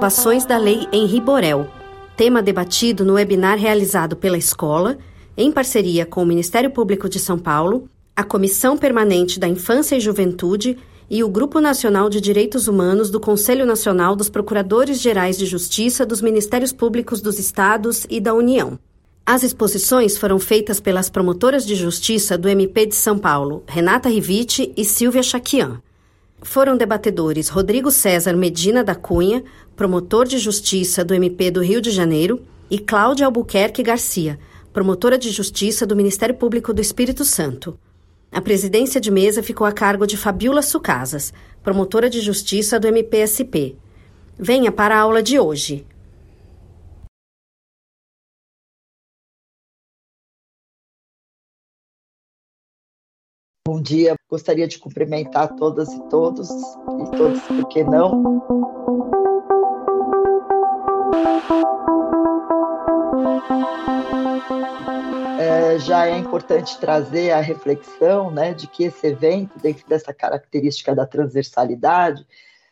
Ações da Lei Henri Borel, tema debatido no webinar realizado pela escola, em parceria com o Ministério Público de São Paulo, a Comissão Permanente da Infância e Juventude e o Grupo Nacional de Direitos Humanos do Conselho Nacional dos Procuradores Gerais de Justiça dos Ministérios Públicos dos Estados e da União. As exposições foram feitas pelas promotoras de justiça do MP de São Paulo, Renata Rivite e Silvia Chaquian. Foram debatedores Rodrigo César Medina da Cunha, promotor de justiça do MP do Rio de Janeiro, e Cláudia Albuquerque Garcia, promotora de justiça do Ministério Público do Espírito Santo. A presidência de mesa ficou a cargo de Fabiola Sucasas, promotora de justiça do MPSP. Venha para a aula de hoje. Bom dia, gostaria de cumprimentar todas e todos, e todos, por que não? Já é importante trazer a reflexão né, de que esse evento, dentro dessa característica da transversalidade,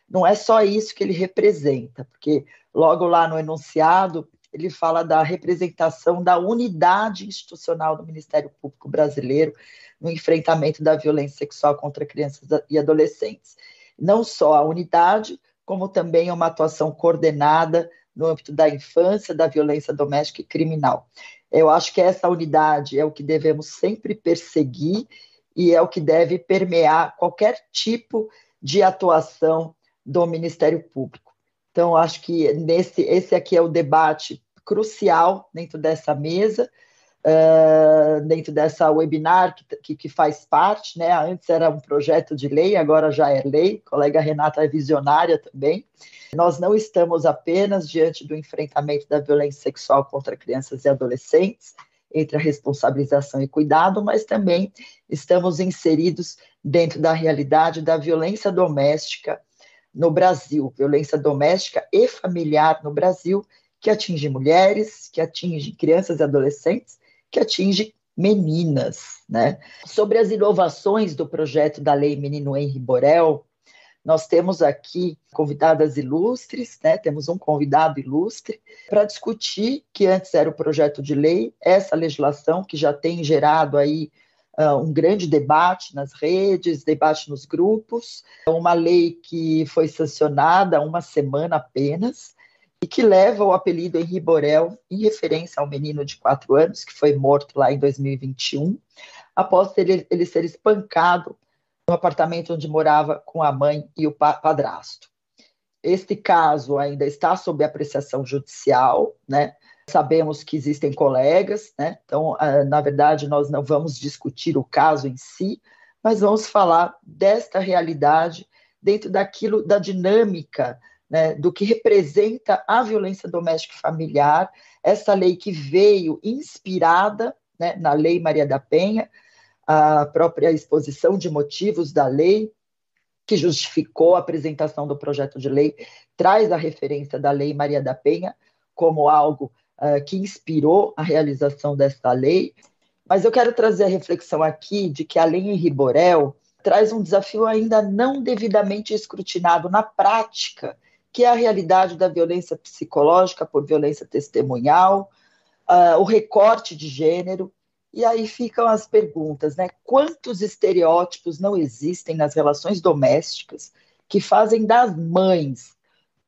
não é só isso que ele representa, porque logo lá no enunciado ele fala da representação da unidade institucional do Ministério Público Brasileiro no enfrentamento da violência sexual contra crianças e adolescentes. Não só a unidade, como também uma atuação coordenada no âmbito da infância, da violência doméstica e criminal. Eu acho que essa unidade é o que devemos sempre perseguir e é o que deve permear qualquer tipo de atuação do Ministério Público. Então, acho que nesse, esse aqui é o debate crucial dentro dessa mesa, dentro dessa webinar que, que, que, faz parte, né? Antes era um projeto de lei, agora já é lei. A colega Renata é visionária também. Nós não estamos apenas diante do enfrentamento da violência sexual contra crianças e adolescentes, entre a responsabilização e cuidado, mas também estamos inseridos dentro da realidade da violência doméstica no Brasil, violência doméstica e familiar no Brasil, que atinge mulheres, que atinge crianças e adolescentes que atinge meninas. Né? Sobre as inovações do projeto da Lei Menino Henri Borel, nós temos aqui convidadas ilustres, né? temos um convidado ilustre, para discutir, que antes era o projeto de lei, essa legislação que já tem gerado aí uh, um grande debate nas redes, debate nos grupos, uma lei que foi sancionada há uma semana apenas, e que leva o apelido Henri Borel em referência ao menino de quatro anos que foi morto lá em 2021, após ele, ele ser espancado no apartamento onde morava com a mãe e o padrasto. Este caso ainda está sob apreciação judicial, né? Sabemos que existem colegas, né? Então, ah, na verdade, nós não vamos discutir o caso em si, mas vamos falar desta realidade dentro daquilo da dinâmica né, do que representa a violência doméstica e familiar, essa lei que veio inspirada né, na Lei Maria da Penha, a própria exposição de motivos da lei, que justificou a apresentação do projeto de lei, traz a referência da Lei Maria da Penha como algo uh, que inspirou a realização dessa lei. Mas eu quero trazer a reflexão aqui de que a Lei Henri Borel traz um desafio ainda não devidamente escrutinado na prática que é a realidade da violência psicológica por violência testemunhal, uh, o recorte de gênero, e aí ficam as perguntas, né? Quantos estereótipos não existem nas relações domésticas que fazem das mães,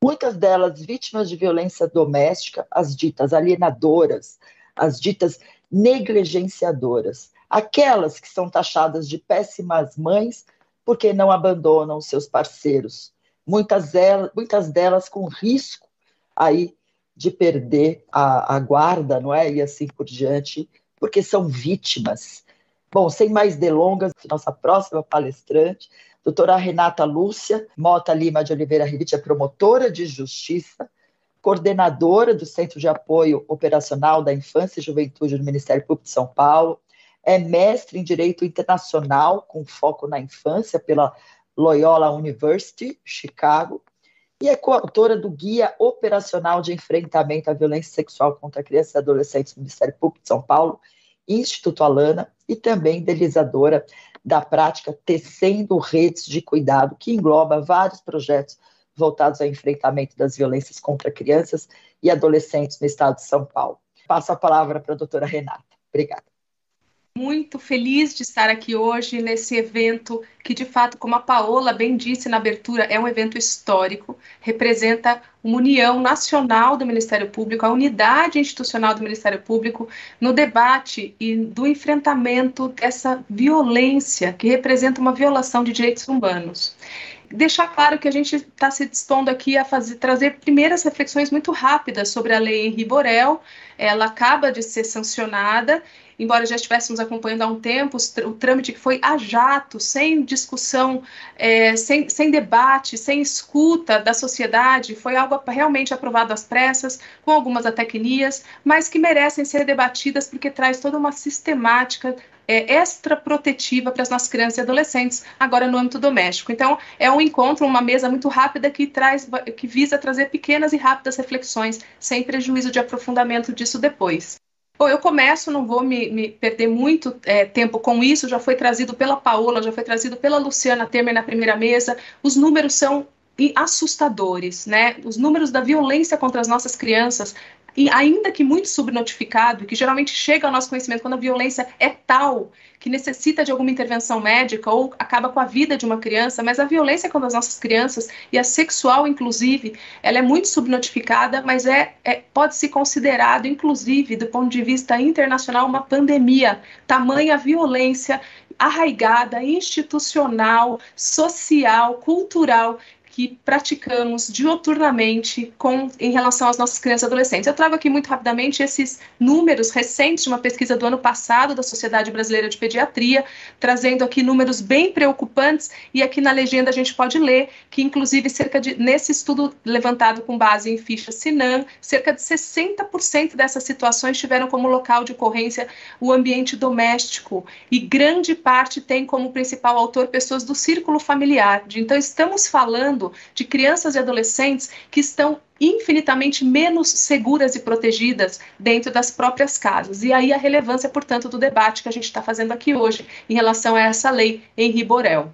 muitas delas vítimas de violência doméstica, as ditas alienadoras, as ditas negligenciadoras, aquelas que são taxadas de péssimas mães porque não abandonam seus parceiros, muitas delas, muitas delas com risco aí de perder a, a guarda, não é? E assim por diante, porque são vítimas. Bom, sem mais delongas, nossa próxima palestrante, doutora Renata Lúcia Mota Lima de Oliveira Rivite, é promotora de justiça, coordenadora do Centro de Apoio Operacional da Infância e Juventude do Ministério Público de São Paulo, é mestre em Direito Internacional, com foco na infância, pela Loyola University, Chicago, e é coautora do Guia Operacional de Enfrentamento à Violência Sexual contra Crianças e Adolescentes do Ministério Público de São Paulo, Instituto Alana, e também idealizadora da prática Tecendo Redes de Cuidado, que engloba vários projetos voltados ao enfrentamento das violências contra crianças e adolescentes no estado de São Paulo. Passo a palavra para a doutora Renata. Obrigada muito feliz de estar aqui hoje nesse evento que, de fato, como a Paola bem disse na abertura, é um evento histórico, representa uma união nacional do Ministério Público, a unidade institucional do Ministério Público no debate e do enfrentamento dessa violência que representa uma violação de direitos humanos deixar claro que a gente está se dispondo aqui a fazer, trazer primeiras reflexões muito rápidas sobre a lei Henri Borel. Ela acaba de ser sancionada embora já estivéssemos acompanhando há um tempo o trâmite que foi a jato, sem discussão, é, sem, sem debate, sem escuta da sociedade, foi algo realmente aprovado às pressas, com algumas atecnias, mas que merecem ser debatidas porque traz toda uma sistemática é, extra protetiva para as nossas crianças e adolescentes, agora no âmbito doméstico. Então, é um encontro, uma mesa muito rápida que traz, que visa trazer pequenas e rápidas reflexões, sem prejuízo de aprofundamento disso depois. Bom, eu começo, não vou me, me perder muito é, tempo com isso, já foi trazido pela Paola, já foi trazido pela Luciana Temer na primeira mesa. Os números são assustadores, né? Os números da violência contra as nossas crianças e ainda que muito subnotificado, que geralmente chega ao nosso conhecimento quando a violência é tal que necessita de alguma intervenção médica ou acaba com a vida de uma criança, mas a violência contra as nossas crianças e a sexual, inclusive, ela é muito subnotificada, mas é, é pode se considerado, inclusive, do ponto de vista internacional, uma pandemia. Tamanha violência arraigada, institucional, social, cultural que praticamos dioturnamente com, em relação às nossas crianças e adolescentes. Eu trago aqui muito rapidamente esses números recentes de uma pesquisa do ano passado da Sociedade Brasileira de Pediatria, trazendo aqui números bem preocupantes, e aqui na legenda a gente pode ler que, inclusive, cerca de, nesse estudo levantado com base em ficha Sinan, cerca de 60% dessas situações tiveram como local de ocorrência o ambiente doméstico, e grande parte tem como principal autor pessoas do círculo familiar. Então, estamos falando falando de crianças e adolescentes que estão infinitamente menos seguras e protegidas dentro das próprias casas. E aí a relevância, portanto, do debate que a gente está fazendo aqui hoje em relação a essa lei Henri Borel.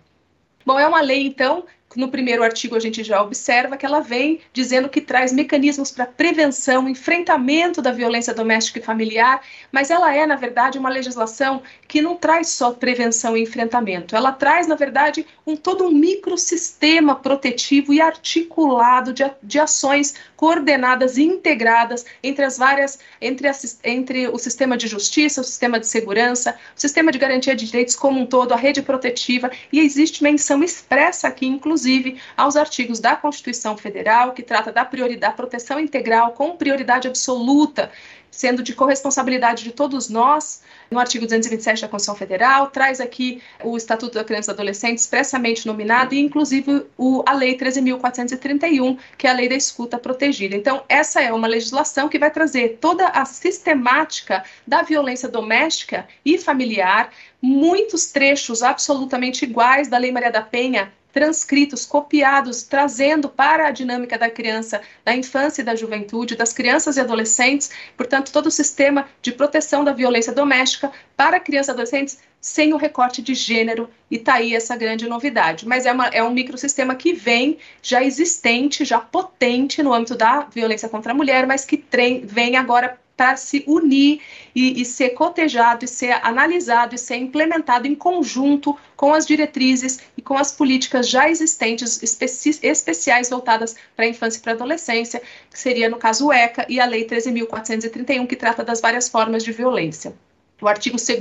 Bom, é uma lei, então, no primeiro artigo a gente já observa que ela vem dizendo que traz mecanismos para prevenção, enfrentamento da violência doméstica e familiar, mas ela é, na verdade, uma legislação que não traz só prevenção e enfrentamento, ela traz, na verdade, um todo um microsistema protetivo e articulado de, de ações coordenadas e integradas entre as várias, entre, as, entre o sistema de justiça, o sistema de segurança, o sistema de garantia de direitos como um todo, a rede protetiva, e existe menção expressa aqui, inclusive, aos artigos da Constituição Federal, que trata da prioridade, proteção integral com prioridade absoluta, sendo de corresponsabilidade de todos nós, no artigo 227 da Constituição Federal, traz aqui o Estatuto da Criança e do Adolescente expressamente nominado e, inclusive, o, a Lei 13.431, que é a Lei da Escuta Protegida. Então, essa é uma legislação que vai trazer toda a sistemática da violência doméstica e familiar, muitos trechos absolutamente iguais da Lei Maria da Penha transcritos, copiados, trazendo para a dinâmica da criança, da infância e da juventude, das crianças e adolescentes, portanto, todo o sistema de proteção da violência doméstica para crianças e adolescentes sem o recorte de gênero, e está aí essa grande novidade. Mas é, uma, é um microsistema que vem já existente, já potente no âmbito da violência contra a mulher, mas que vem agora para se unir e, e, ser cotejado, e ser analisado e ser implementado em conjunto com as diretrizes e com as políticas já existentes especi especiais voltadas para a infância e para a adolescência, que seria, no caso, o ECA e a Lei 13.431, que trata das várias formas de violência. O artigo 2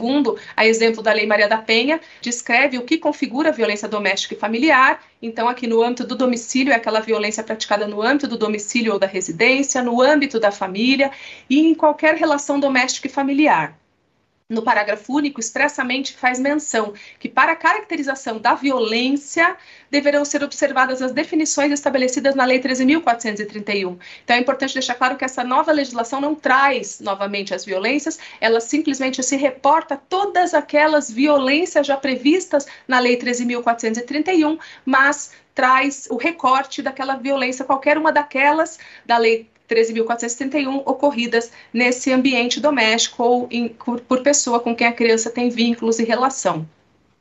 a exemplo da Lei Maria da Penha, descreve o que configura violência doméstica e familiar. Então, aqui no âmbito do domicílio, é aquela violência praticada no âmbito do domicílio ou da residência, no âmbito da família e em qualquer relação doméstica e familiar. No parágrafo único, expressamente faz menção que, para a caracterização da violência, deverão ser observadas as definições estabelecidas na Lei 13.431. Então, é importante deixar claro que essa nova legislação não traz novamente as violências, ela simplesmente se reporta todas aquelas violências já previstas na Lei 13.431, mas traz o recorte daquela violência, qualquer uma daquelas da Lei 13.471 ocorridas nesse ambiente doméstico ou em, por, por, pessoa com quem a criança tem vínculos e relação.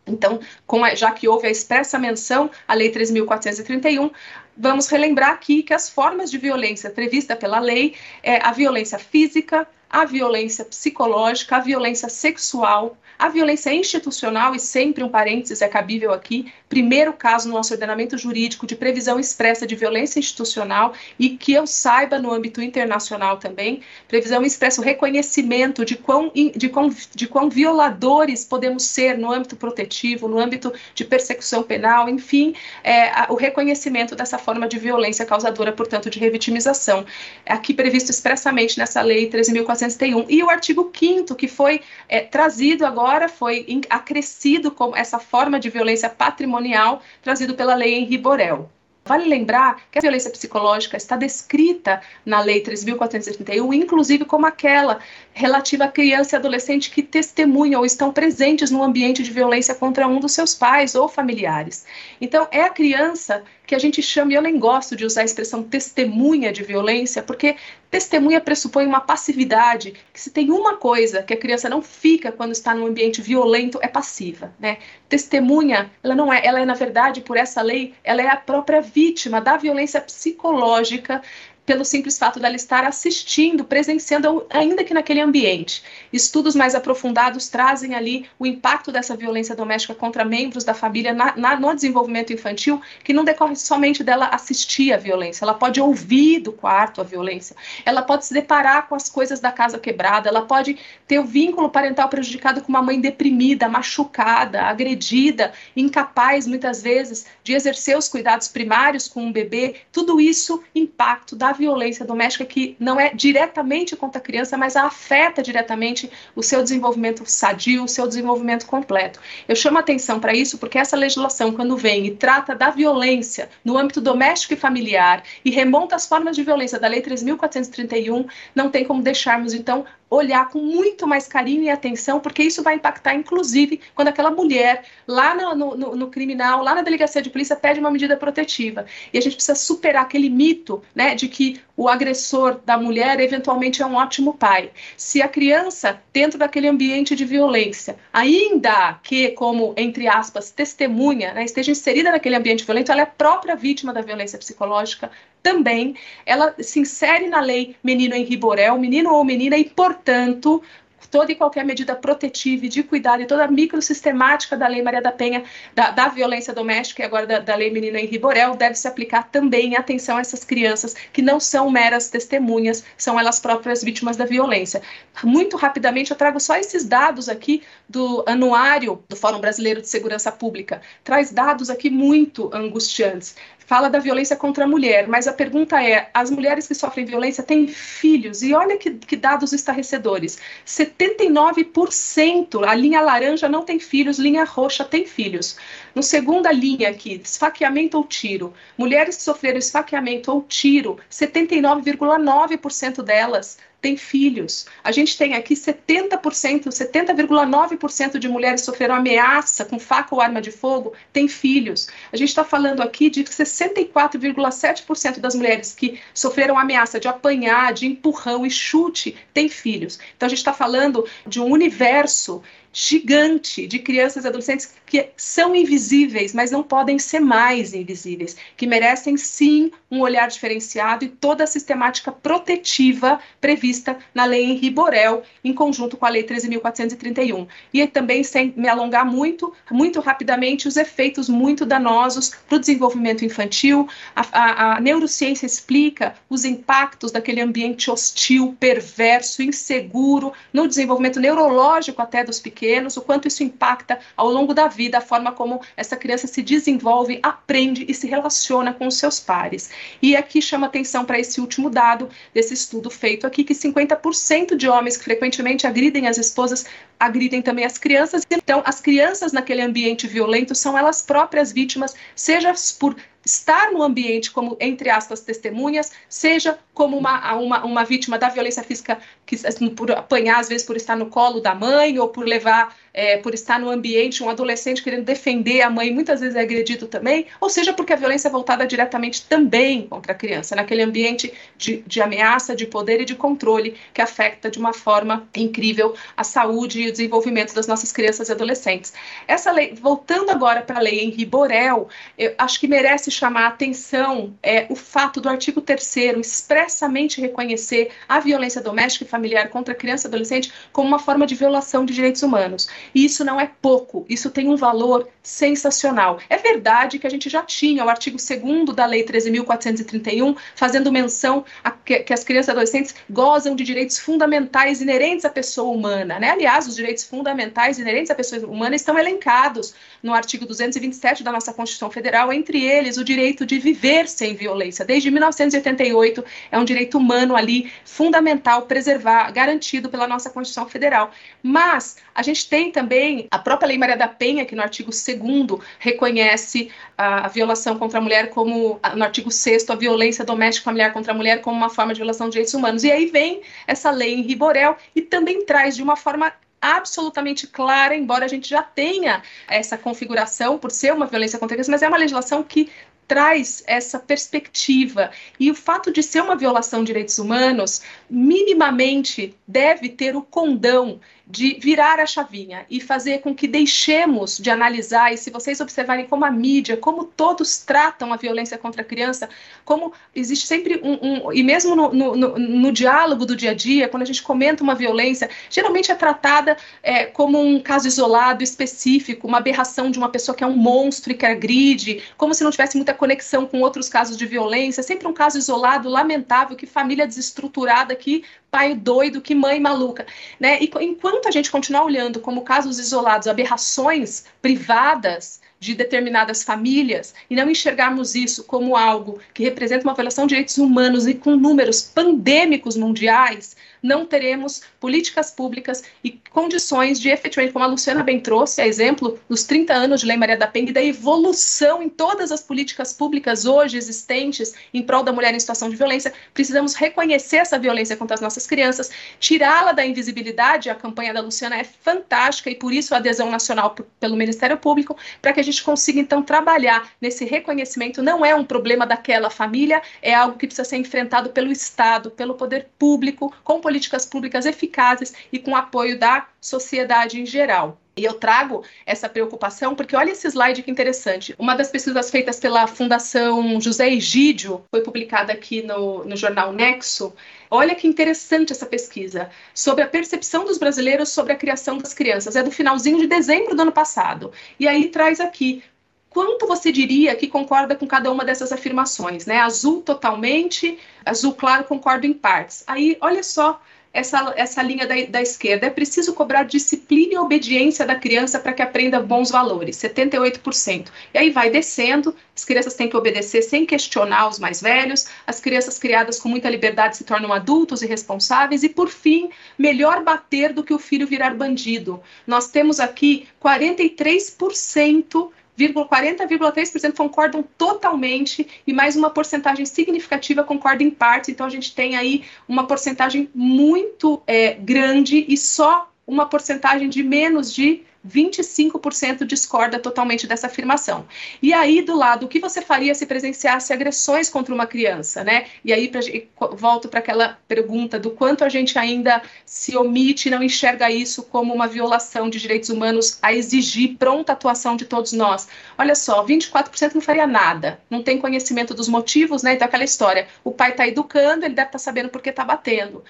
Então, a, já que houve a expressa menção à Lei 3.431, vamos relembrar aqui que as formas de violência prevista pela lei é a violência física, a violência psicológica, a violência sexual, a violência institucional, e sempre um parênteses é cabível aqui, primeiro caso no nosso ordenamento jurídico de previsão expressa de violência institucional e que eu saiba no âmbito internacional também, previsão expressa o reconhecimento de quão, de quão, de quão violadores podemos ser no âmbito protetivo, no âmbito de persecução penal, enfim, é, o reconhecimento dessa forma de violência causadora, portanto, de revitimização. Aqui previsto expressamente nessa lei 13.401. E o artigo 5 que foi é, trazido agora foi acrescido com essa forma de violência patrimonial trazido pela lei Henri Borel. Vale lembrar que a violência psicológica está descrita na Lei 3.431, inclusive como aquela relativa a criança e adolescente que testemunham ou estão presentes no ambiente de violência contra um dos seus pais ou familiares. Então, é a criança que a gente chama, e eu nem gosto de usar a expressão testemunha de violência, porque testemunha pressupõe uma passividade, que se tem uma coisa que a criança não fica quando está num ambiente violento, é passiva, né? Testemunha, ela não é, ela é na verdade, por essa lei, ela é a própria vítima da violência psicológica pelo simples fato dela estar assistindo, presenciando, ainda que naquele ambiente. Estudos mais aprofundados trazem ali o impacto dessa violência doméstica contra membros da família na, na, no desenvolvimento infantil, que não decorre somente dela assistir à violência, ela pode ouvir do quarto a violência, ela pode se deparar com as coisas da casa quebrada, ela pode ter o vínculo parental prejudicado com uma mãe deprimida, machucada, agredida, incapaz, muitas vezes, de exercer os cuidados primários com um bebê. Tudo isso impacto da violência doméstica que não é diretamente contra a criança, mas afeta diretamente o seu desenvolvimento sadio, o seu desenvolvimento completo. Eu chamo atenção para isso porque essa legislação, quando vem e trata da violência no âmbito doméstico e familiar e remonta as formas de violência da Lei 3.431, não tem como deixarmos, então, olhar com muito mais carinho e atenção, porque isso vai impactar, inclusive, quando aquela mulher, lá no, no, no, criminal, lá na delegacia de polícia, pede uma medida protetiva. E a gente precisa superar aquele mito né, de que o agressor da mulher eventualmente é um ótimo pai. Se a criança, dentro daquele ambiente de violência, ainda que, como, entre aspas, testemunha, né, esteja inserida naquele ambiente violento, ela é própria vítima da violência psicológica, também ela se insere na lei menino em Riborel, menino ou menina, e, portanto, toda e qualquer medida protetiva e de cuidado e toda a microsistemática da Lei Maria da Penha, da, da violência doméstica e agora da, da Lei Menino Henri Borel, deve se aplicar também em atenção a essas crianças que não são meras testemunhas, são elas próprias vítimas da violência. Muito rapidamente, eu trago só esses dados aqui do anuário do Fórum Brasileiro de Segurança Pública. Traz dados aqui muito angustiantes fala da violência contra a mulher, mas a pergunta é: as mulheres que sofrem violência têm filhos? E olha que, que dados estarrecedores: 79%, a linha laranja não tem filhos, linha roxa tem filhos. No segunda linha aqui, esfaqueamento ou tiro. Mulheres que sofreram esfaqueamento ou tiro, 79,9% delas têm filhos. A gente tem aqui 70%, 70,9% de mulheres sofreram ameaça com faca ou arma de fogo têm filhos. A gente está falando aqui de 64,7% das mulheres que sofreram ameaça de apanhar, de empurrão e chute têm filhos. Então a gente está falando de um universo gigante de crianças e adolescentes que são invisíveis, mas não podem ser mais invisíveis, que merecem sim um olhar diferenciado e toda a sistemática protetiva prevista na Lei Henri Borel, em conjunto com a Lei 13.431. E também, sem me alongar muito, muito rapidamente, os efeitos muito danosos para o desenvolvimento infantil. A, a, a neurociência explica os impactos daquele ambiente hostil, perverso, inseguro, no desenvolvimento neurológico até dos pequenos pequenos, o quanto isso impacta ao longo da vida, a forma como essa criança se desenvolve, aprende e se relaciona com os seus pares. E aqui chama atenção para esse último dado desse estudo feito aqui, que 50% de homens que frequentemente agridem as esposas agridem também as crianças. Então, as crianças naquele ambiente violento são elas próprias vítimas, seja por estar no ambiente como, entre aspas, testemunhas, seja como uma, uma, uma vítima da violência física, que, assim, por apanhar, às vezes, por estar no colo da mãe, ou por levar, é, por estar no ambiente, um adolescente querendo defender a mãe, muitas vezes é agredido também, ou seja, porque a violência é voltada diretamente também contra a criança, naquele ambiente de, de ameaça, de poder e de controle, que afeta de uma forma incrível a saúde e o desenvolvimento das nossas crianças e adolescentes. Essa lei, voltando agora para a lei Henri Borel, eu acho que merece chamar a atenção é, o fato do artigo 3 expressamente reconhecer a violência doméstica e familiar contra criança e adolescente como uma forma de violação de direitos humanos. E isso não é pouco, isso tem um valor sensacional. É verdade que a gente já tinha o artigo 2 da Lei 13.431 fazendo menção a que, que, as crianças e adolescentes gozam de direitos fundamentais inerentes à pessoa humana. Né? Aliás, os direitos fundamentais inerentes à pessoa humana estão elencados no artigo 227 da nossa Constituição Federal, entre eles o direito de viver sem violência. Desde 1988 é um direito humano ali fundamental preservar, garantido pela nossa Constituição Federal. Mas a gente tem também a própria Lei Maria da Penha, que no artigo 2 reconhece a, violação contra a mulher como, no artigo 6 a violência doméstica familiar contra a mulher como uma forma de violação de direitos humanos. E aí vem essa lei em Riborel e também traz de uma forma absolutamente clara, embora a gente já tenha essa configuração por ser uma violência contra a criança, mas é uma legislação que traz essa perspectiva. E o fato de ser uma violação de direitos humanos, minimamente deve ter o condão de virar a chavinha e fazer com que deixemos de analisar, e se vocês observarem como a mídia, como todos tratam a violência contra a criança, como existe sempre um, um e mesmo no, no, no, diálogo do dia a dia, quando a gente comenta uma violência, geralmente é tratada é, como um caso isolado, específico, uma aberração de uma pessoa que é um monstro e que agride, como se não tivesse muita conexão com outros casos de violência, sempre um caso isolado, lamentável, que família desestruturada, que pai doido, que mãe maluca, né? E enquanto a gente continuar olhando como casos isolados, aberrações privadas de determinadas famílias e não enxergarmos isso como algo que representa uma violação de direitos humanos e com números pandêmicos mundiais, não teremos políticas públicas e condições de efetivamente, como a Luciana bem trouxe, a exemplo dos 30 anos de Lei Maria da Penha e da evolução em todas as políticas públicas hoje existentes em prol da mulher em situação de violência, precisamos reconhecer essa violência contra as nossas crianças, tirá-la da invisibilidade, a campanha da Luciana é fantástica e por isso a adesão nacional pelo Ministério Público, para que a gente consiga então trabalhar nesse reconhecimento, não é um problema daquela família, é algo que precisa ser enfrentado pelo Estado, pelo poder público, com políticas públicas eficazes e com apoio da sociedade em geral. E eu trago essa preocupação porque olha esse slide que interessante. Uma das pesquisas feitas pela Fundação José Egídio foi publicada aqui no, no jornal Nexo. Olha que interessante essa pesquisa sobre a percepção dos brasileiros sobre a criação das crianças. É do finalzinho de dezembro do ano passado. E aí traz aqui quanto você diria que concorda com cada uma dessas afirmações, né? Azul totalmente, azul claro concordo em partes. Aí, olha só essa, essa linha da, da esquerda. É preciso cobrar disciplina e obediência da criança para que aprenda bons valores, 78%. E aí vai descendo, as crianças têm que obedecer sem questionar os mais velhos, as crianças criadas com muita liberdade se tornam adultos e responsáveis, e por fim, melhor bater do que o filho virar bandido. Nós temos aqui 43% 40,3% concordam totalmente e mais uma porcentagem significativa concorda em parte. Então, a gente tem aí uma porcentagem muito é, grande e só uma porcentagem de menos de 25% discorda totalmente dessa afirmação. E aí, do lado, o que você faria se presenciasse agressões contra uma criança, né? E aí, pra, volto para aquela pergunta do quanto a gente ainda se omite e não enxerga isso como uma violação de direitos humanos a exigir pronta atuação de todos nós. Olha só, 24% não faria nada, não tem conhecimento dos motivos, né? Então, aquela história, o pai está educando, ele deve estar tá sabendo por que está batendo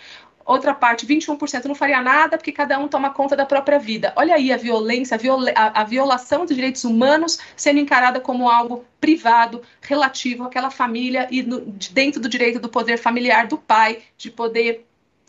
outra parte, 21%, não faria nada porque cada um toma conta da própria vida. Olha aí a violência, a, a, a violação dos direitos humanos sendo encarada como algo privado, relativo àquela família e no, dentro do direito do poder familiar do pai, de poder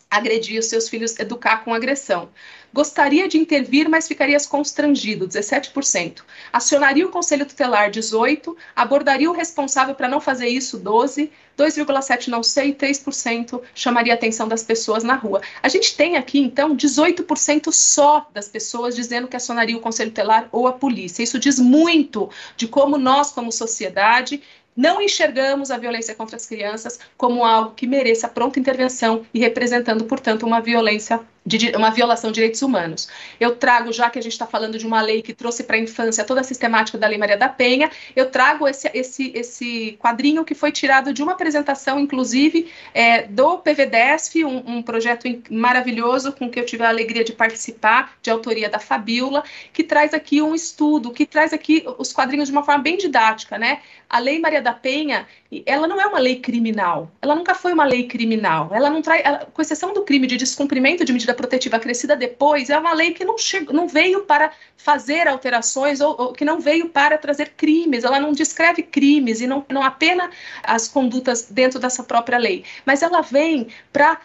agredir os seus filhos, educar com agressão. Gostaria de intervir, mas ficaria constrangido, 17%. Acionaria o conselho tutelar, 18%. Abordaria o responsável para não fazer isso, 12%. 2,7% não sei, 3% chamaria a atenção das pessoas na rua. A gente tem aqui, então, 18% só das pessoas dizendo que acionaria o conselho tutelar ou a polícia. Isso diz muito de como nós, como sociedade, não enxergamos a violência contra as crianças como algo que mereça pronta intervenção e representando, portanto, uma violência de uma violação de direitos humanos. Eu trago, já que a gente está falando de uma lei que trouxe para a infância toda a sistemática da Lei Maria da Penha, eu trago esse, esse, esse quadrinho que foi tirado de uma apresentação, inclusive, é, do PVDESF, um, um, projeto maravilhoso com que eu tive a alegria de participar, de autoria da Fabiola, que traz aqui um estudo, que traz aqui os quadrinhos de uma forma bem didática, né? A Lei Maria da Penha, ela não é uma lei criminal, ela nunca foi uma lei criminal, ela não traz, ela, com exceção do crime de descumprimento de medida protetiva acrescida depois, é uma lei que não, chegou, não veio para fazer alterações ou, ou, que não veio para trazer crimes, ela não descreve crimes e não, não apenas as condutas dentro dessa própria lei, mas ela vem para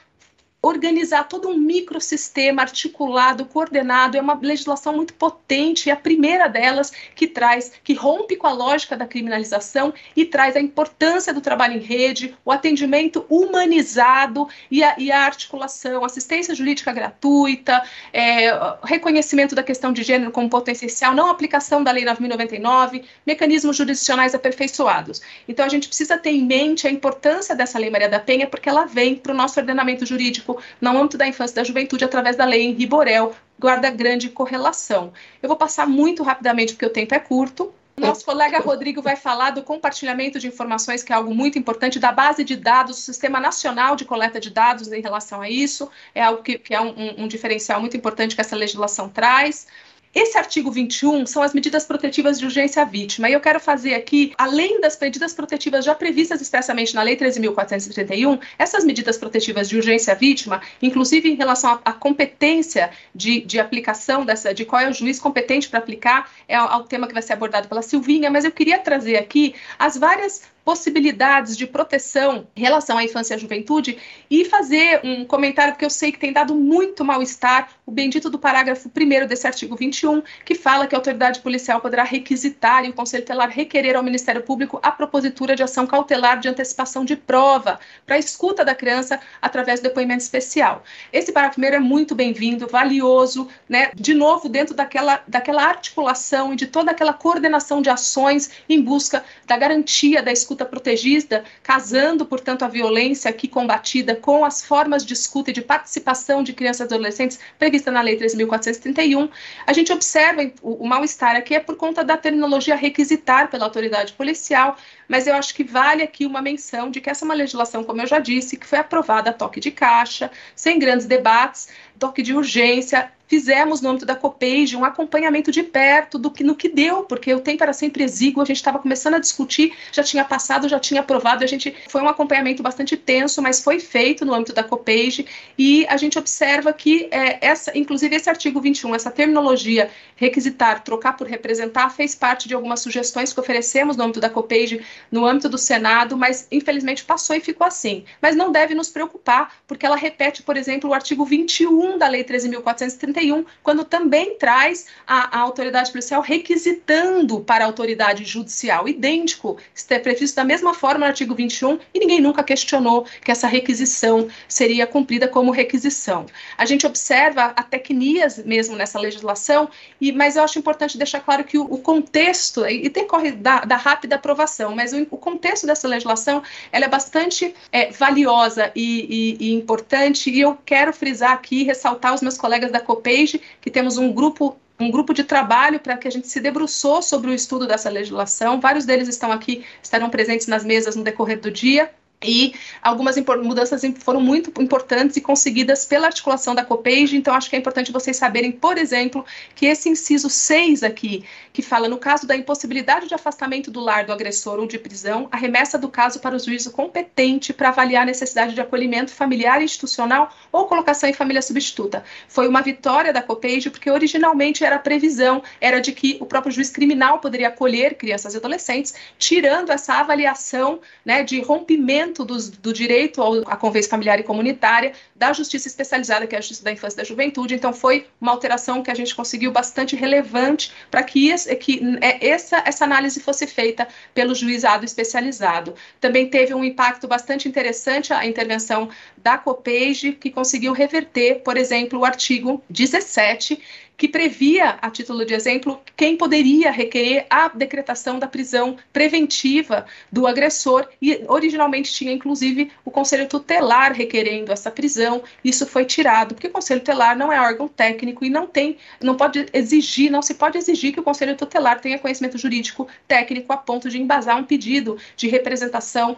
organizar todo um microsistema articulado, coordenado, é uma legislação muito potente, e a primeira delas que traz, que rompe com a lógica da criminalização e traz a importância do trabalho em rede, o atendimento humanizado e a, e a articulação, assistência jurídica gratuita, é, reconhecimento da questão de gênero como ponto essencial, não aplicação da Lei 9.099, mecanismos jurisdicionais aperfeiçoados. Então, a gente precisa ter em mente a importância dessa Lei Maria da Penha, porque ela vem para o nosso ordenamento jurídico no âmbito da infância e da juventude através da lei em Riborel, guarda grande correlação. Eu vou passar muito rapidamente porque o tempo é curto. Nosso colega Rodrigo vai falar do compartilhamento de informações, que é algo muito importante, da base de dados, do Sistema Nacional de Coleta de Dados em relação a isso, é algo que, que é um, um diferencial muito importante que essa legislação traz. Esse artigo 21 são as medidas protetivas de urgência à vítima. E eu quero fazer aqui, além das medidas protetivas já previstas expressamente na Lei 13.431, essas medidas protetivas de urgência à vítima, inclusive em relação à, competência de, de, aplicação dessa, de qual é o juiz competente para aplicar, é o tema que vai ser abordado pela Silvinha, mas eu queria trazer aqui as várias possibilidades de proteção em relação à infância e à juventude e fazer um comentário que eu sei que tem dado muito mal-estar, o bendito do parágrafo 1 desse artigo 21, que fala que a autoridade policial poderá requisitar e o Conselho Telar requerer ao Ministério Público a propositura de ação cautelar de antecipação de prova para a escuta da criança através do depoimento especial. Esse parágrafo 1 é muito bem-vindo, valioso, né? De novo, dentro daquela, daquela articulação e de toda aquela coordenação de ações em busca da garantia da escuta escuta protegida, casando, portanto, a violência aqui combatida com as formas de escuta e de participação de crianças e adolescentes prevista na Lei 3.431, a gente observa o, o mal-estar aqui é por conta da terminologia requisitar pela autoridade policial, mas eu acho que vale aqui uma menção de que essa é uma legislação, como eu já disse, que foi aprovada a toque de caixa, sem grandes debates, toque de urgência, fizemos no âmbito da COPEIGE um acompanhamento de perto do que no que deu, porque o tempo era sempre exíguo, a gente estava começando a discutir, já tinha passado, já tinha aprovado, a gente foi um acompanhamento bastante tenso, mas foi feito no âmbito da COPEIGE e a gente observa que é, essa, inclusive esse artigo 21, essa terminologia requisitar, trocar por representar, fez parte de algumas sugestões que oferecemos no âmbito da COPEIGE, no âmbito do Senado, mas infelizmente passou e ficou assim. Mas não deve nos preocupar, porque ela repete, por exemplo, o artigo 21 da Lei 13.430 quando também traz a, a autoridade policial requisitando para a autoridade judicial, idêntico, está previsto da mesma forma no artigo 21, e ninguém nunca questionou que essa requisição seria cumprida como requisição. A gente observa a tecnias mesmo nessa legislação, e, mas eu acho importante deixar claro que o, o contexto, e decorre da, da, rápida aprovação, mas o, o, contexto dessa legislação ela é bastante é, valiosa e, e, e importante, e eu quero frisar aqui, ressaltar os meus colegas da COPE page, que temos um grupo um grupo de trabalho para que a gente se debruçou sobre o estudo dessa legislação. Vários deles estão aqui, estarão presentes nas mesas no decorrer do dia. E algumas mudanças foram muito importantes e conseguidas pela articulação da COPEIGE, então acho que é importante vocês saberem, por exemplo, que esse inciso 6 aqui, que fala no caso da impossibilidade de afastamento do lar do agressor ou de prisão, a remessa do caso para o juízo competente para avaliar a necessidade de acolhimento familiar e institucional ou colocação em família substituta. Foi uma vitória da COPEIGE, porque originalmente era a previsão, era de que o próprio juiz criminal poderia acolher crianças e adolescentes, tirando essa avaliação né, de rompimento aumento dos, do direito à convivência familiar e comunitária, da justiça especializada, que é a justiça da infância e da juventude. Então, foi uma alteração que a gente conseguiu bastante relevante para que, que é, essa, essa análise fosse feita pelo juizado especializado. Também teve um impacto bastante interessante a intervenção da COPEIGE, que conseguiu reverter, por exemplo, o artigo 17, que previa, a título de exemplo, quem poderia requerer a decretação da prisão preventiva do agressor, e originalmente tinha inclusive o Conselho Tutelar requerendo essa prisão. Isso foi tirado, porque o Conselho Tutelar não é órgão técnico e não tem, não pode exigir, não se pode exigir que o Conselho Tutelar tenha conhecimento jurídico técnico a ponto de embasar um pedido de representação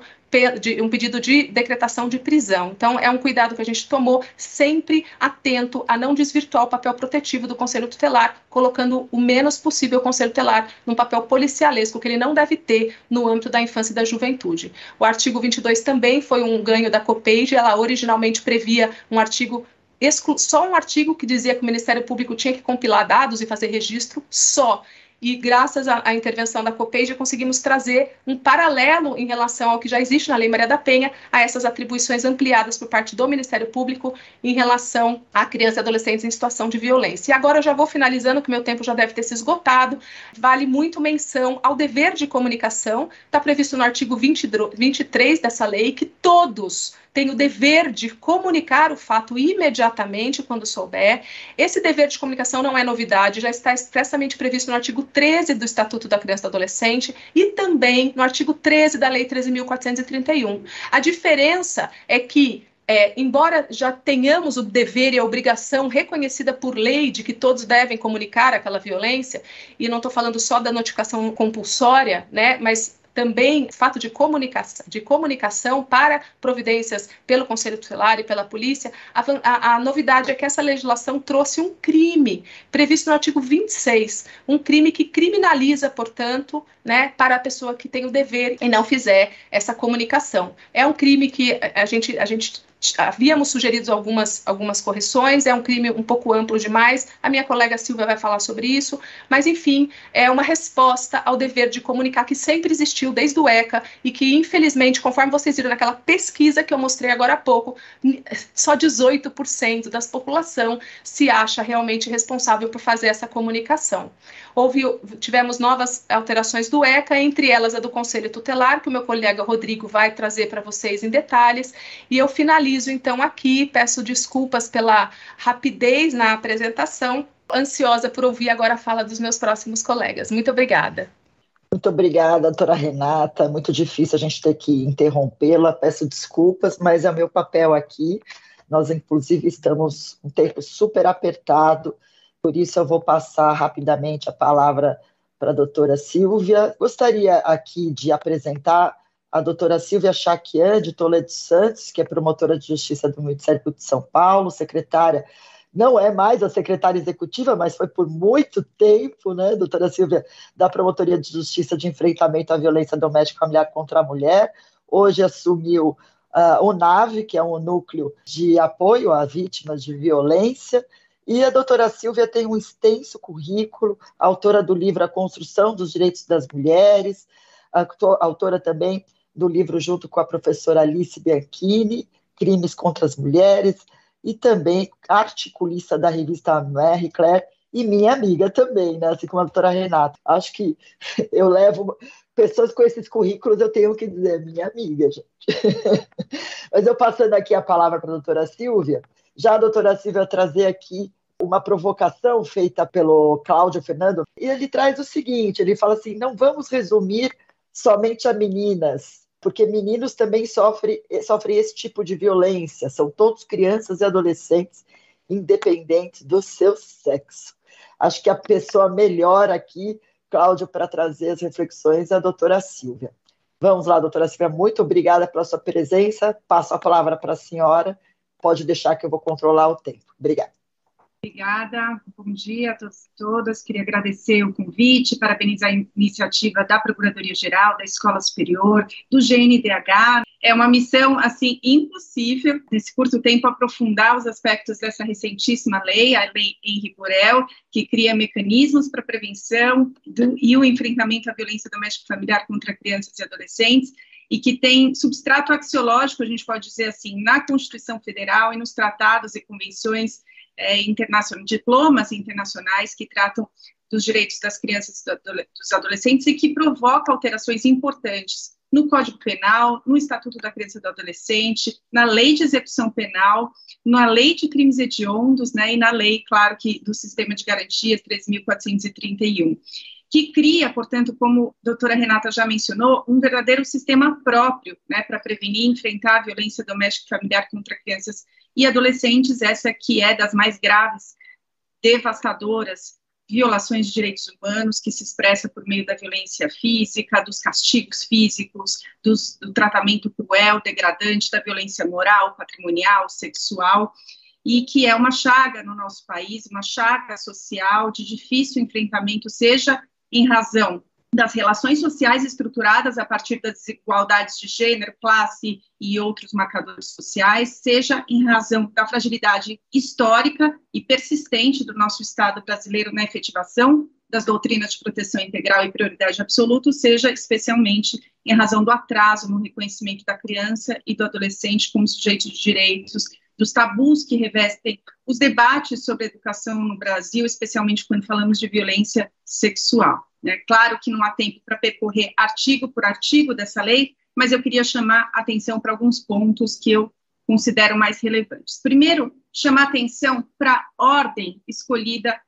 um pedido de decretação de prisão. Então, é um cuidado que a gente tomou, sempre atento a não desvirtuar o papel protetivo do Conselho Tutelar, colocando o menos possível o Conselho Tutelar num papel policialesco que ele não deve ter no âmbito da infância e da juventude. O artigo 22 também foi um ganho da COPEIGE, ela originalmente previa um artigo só um artigo que dizia que o Ministério Público tinha que compilar dados e fazer registro só e graças à, à intervenção da COPEIDA conseguimos trazer um paralelo em relação ao que já existe na Lei Maria da Penha, a essas atribuições ampliadas por parte do Ministério Público em relação a crianças e adolescentes em situação de violência. E agora eu já vou finalizando, que meu tempo já deve ter se esgotado. Vale muito menção ao dever de comunicação, está previsto no artigo 20, 23 dessa lei, que todos tem o dever de comunicar o fato imediatamente quando souber. Esse dever de comunicação não é novidade, já está expressamente previsto no artigo 13 do Estatuto da Criança e do Adolescente e também no artigo 13 da Lei 13.431. A diferença é que é, embora já tenhamos o dever e a obrigação reconhecida por lei de que todos devem comunicar aquela violência, e não estou falando só da notificação compulsória, né, mas também fato de comunicação, de comunicação para providências pelo Conselho Tutelar e pela polícia, a, a, a, novidade é que essa legislação trouxe um crime previsto no artigo 26, um crime que criminaliza, portanto, né, para a pessoa que tem o dever e não fizer essa comunicação. É um crime que a gente, a gente havíamos sugerido algumas, algumas correções, é um crime um pouco amplo demais, a minha colega Silvia vai falar sobre isso, mas enfim, é uma resposta ao dever de comunicar que sempre existiu desde o ECA e que, infelizmente, conforme vocês viram naquela pesquisa que eu mostrei agora há pouco, só 18% da população se acha realmente responsável por fazer essa comunicação. Houve, tivemos novas alterações do ECA, entre elas a do Conselho Tutelar, que o meu colega Rodrigo vai trazer para vocês em detalhes, e eu finalizo então aqui, peço desculpas pela rapidez na apresentação, ansiosa por ouvir agora a fala dos meus próximos colegas. Muito obrigada. Muito obrigada, doutora Renata. Muito difícil a gente ter que interrompê-la, peço desculpas, mas é o meu papel aqui. Nós, inclusive, estamos um tempo super apertado por isso eu vou passar rapidamente a palavra para a doutora Silvia. Gostaria aqui de apresentar a doutora Silvia Chaquian, de Toledo Santos, que é promotora de justiça do Ministério Público de São Paulo, secretária, não é mais a secretária executiva, mas foi por muito tempo, né, doutora Silvia, da Promotoria de Justiça de Enfrentamento à Violência Doméstica Familiar contra a Mulher. Hoje assumiu uh, o NAVE, que é um núcleo de apoio a vítimas de violência, e a doutora Silvia tem um extenso currículo, autora do livro A Construção dos Direitos das Mulheres, autora também do livro, junto com a professora Alice Bianchini, Crimes contra as Mulheres, e também articulista da revista Mary Claire, e minha amiga também, né? assim como a doutora Renata. Acho que eu levo pessoas com esses currículos, eu tenho que dizer, minha amiga, gente. Mas eu passando aqui a palavra para a doutora Silvia, já a doutora Silvia trazer aqui uma provocação feita pelo Cláudio Fernando, e ele traz o seguinte: ele fala assim, não vamos resumir somente a meninas, porque meninos também sofrem, sofrem esse tipo de violência, são todos crianças e adolescentes, independentes do seu sexo. Acho que a pessoa melhor aqui, Cláudio, para trazer as reflexões é a doutora Silvia. Vamos lá, doutora Silvia, muito obrigada pela sua presença. Passo a palavra para a senhora pode deixar que eu vou controlar o tempo. Obrigada. Obrigada, bom dia a todos e todas. Queria agradecer o convite, parabenizar a iniciativa da Procuradoria-Geral, da Escola Superior, do GNDH. É uma missão, assim, impossível, nesse curto tempo, aprofundar os aspectos dessa recentíssima lei, a Lei Henri Borel, que cria mecanismos para prevenção do, e o enfrentamento à violência doméstica familiar contra crianças e adolescentes e que tem substrato axiológico, a gente pode dizer assim, na Constituição Federal e nos tratados e convenções é, internacionais, diplomas internacionais que tratam dos direitos das crianças e dos adolescentes e que provoca alterações importantes no Código Penal, no Estatuto da Criança e do Adolescente, na Lei de Execução Penal, na Lei de Crimes Hediondos, né, e na lei, claro, que do Sistema de Garantias 3.431 que cria, portanto, como a doutora Renata já mencionou, um verdadeiro sistema próprio né, para prevenir e enfrentar a violência doméstica e familiar contra crianças e adolescentes, essa que é das mais graves, devastadoras violações de direitos humanos, que se expressa por meio da violência física, dos castigos físicos, dos, do tratamento cruel, degradante, da violência moral, patrimonial, sexual, e que é uma chaga no nosso país, uma chaga social de difícil enfrentamento, seja em razão das relações sociais estruturadas a partir das desigualdades de gênero, classe e outros marcadores sociais, seja em razão da fragilidade histórica e persistente do nosso Estado brasileiro na efetivação das doutrinas de proteção integral e prioridade absoluta, seja especialmente em razão do atraso no reconhecimento da criança e do adolescente como sujeito de direitos, dos tabus que revestem os debates sobre educação no Brasil, especialmente quando falamos de violência sexual. Né? Claro que não há tempo para percorrer artigo por artigo dessa lei, mas eu queria chamar atenção para alguns pontos que eu considero mais relevantes. Primeiro, chamar atenção para a ordem escolhida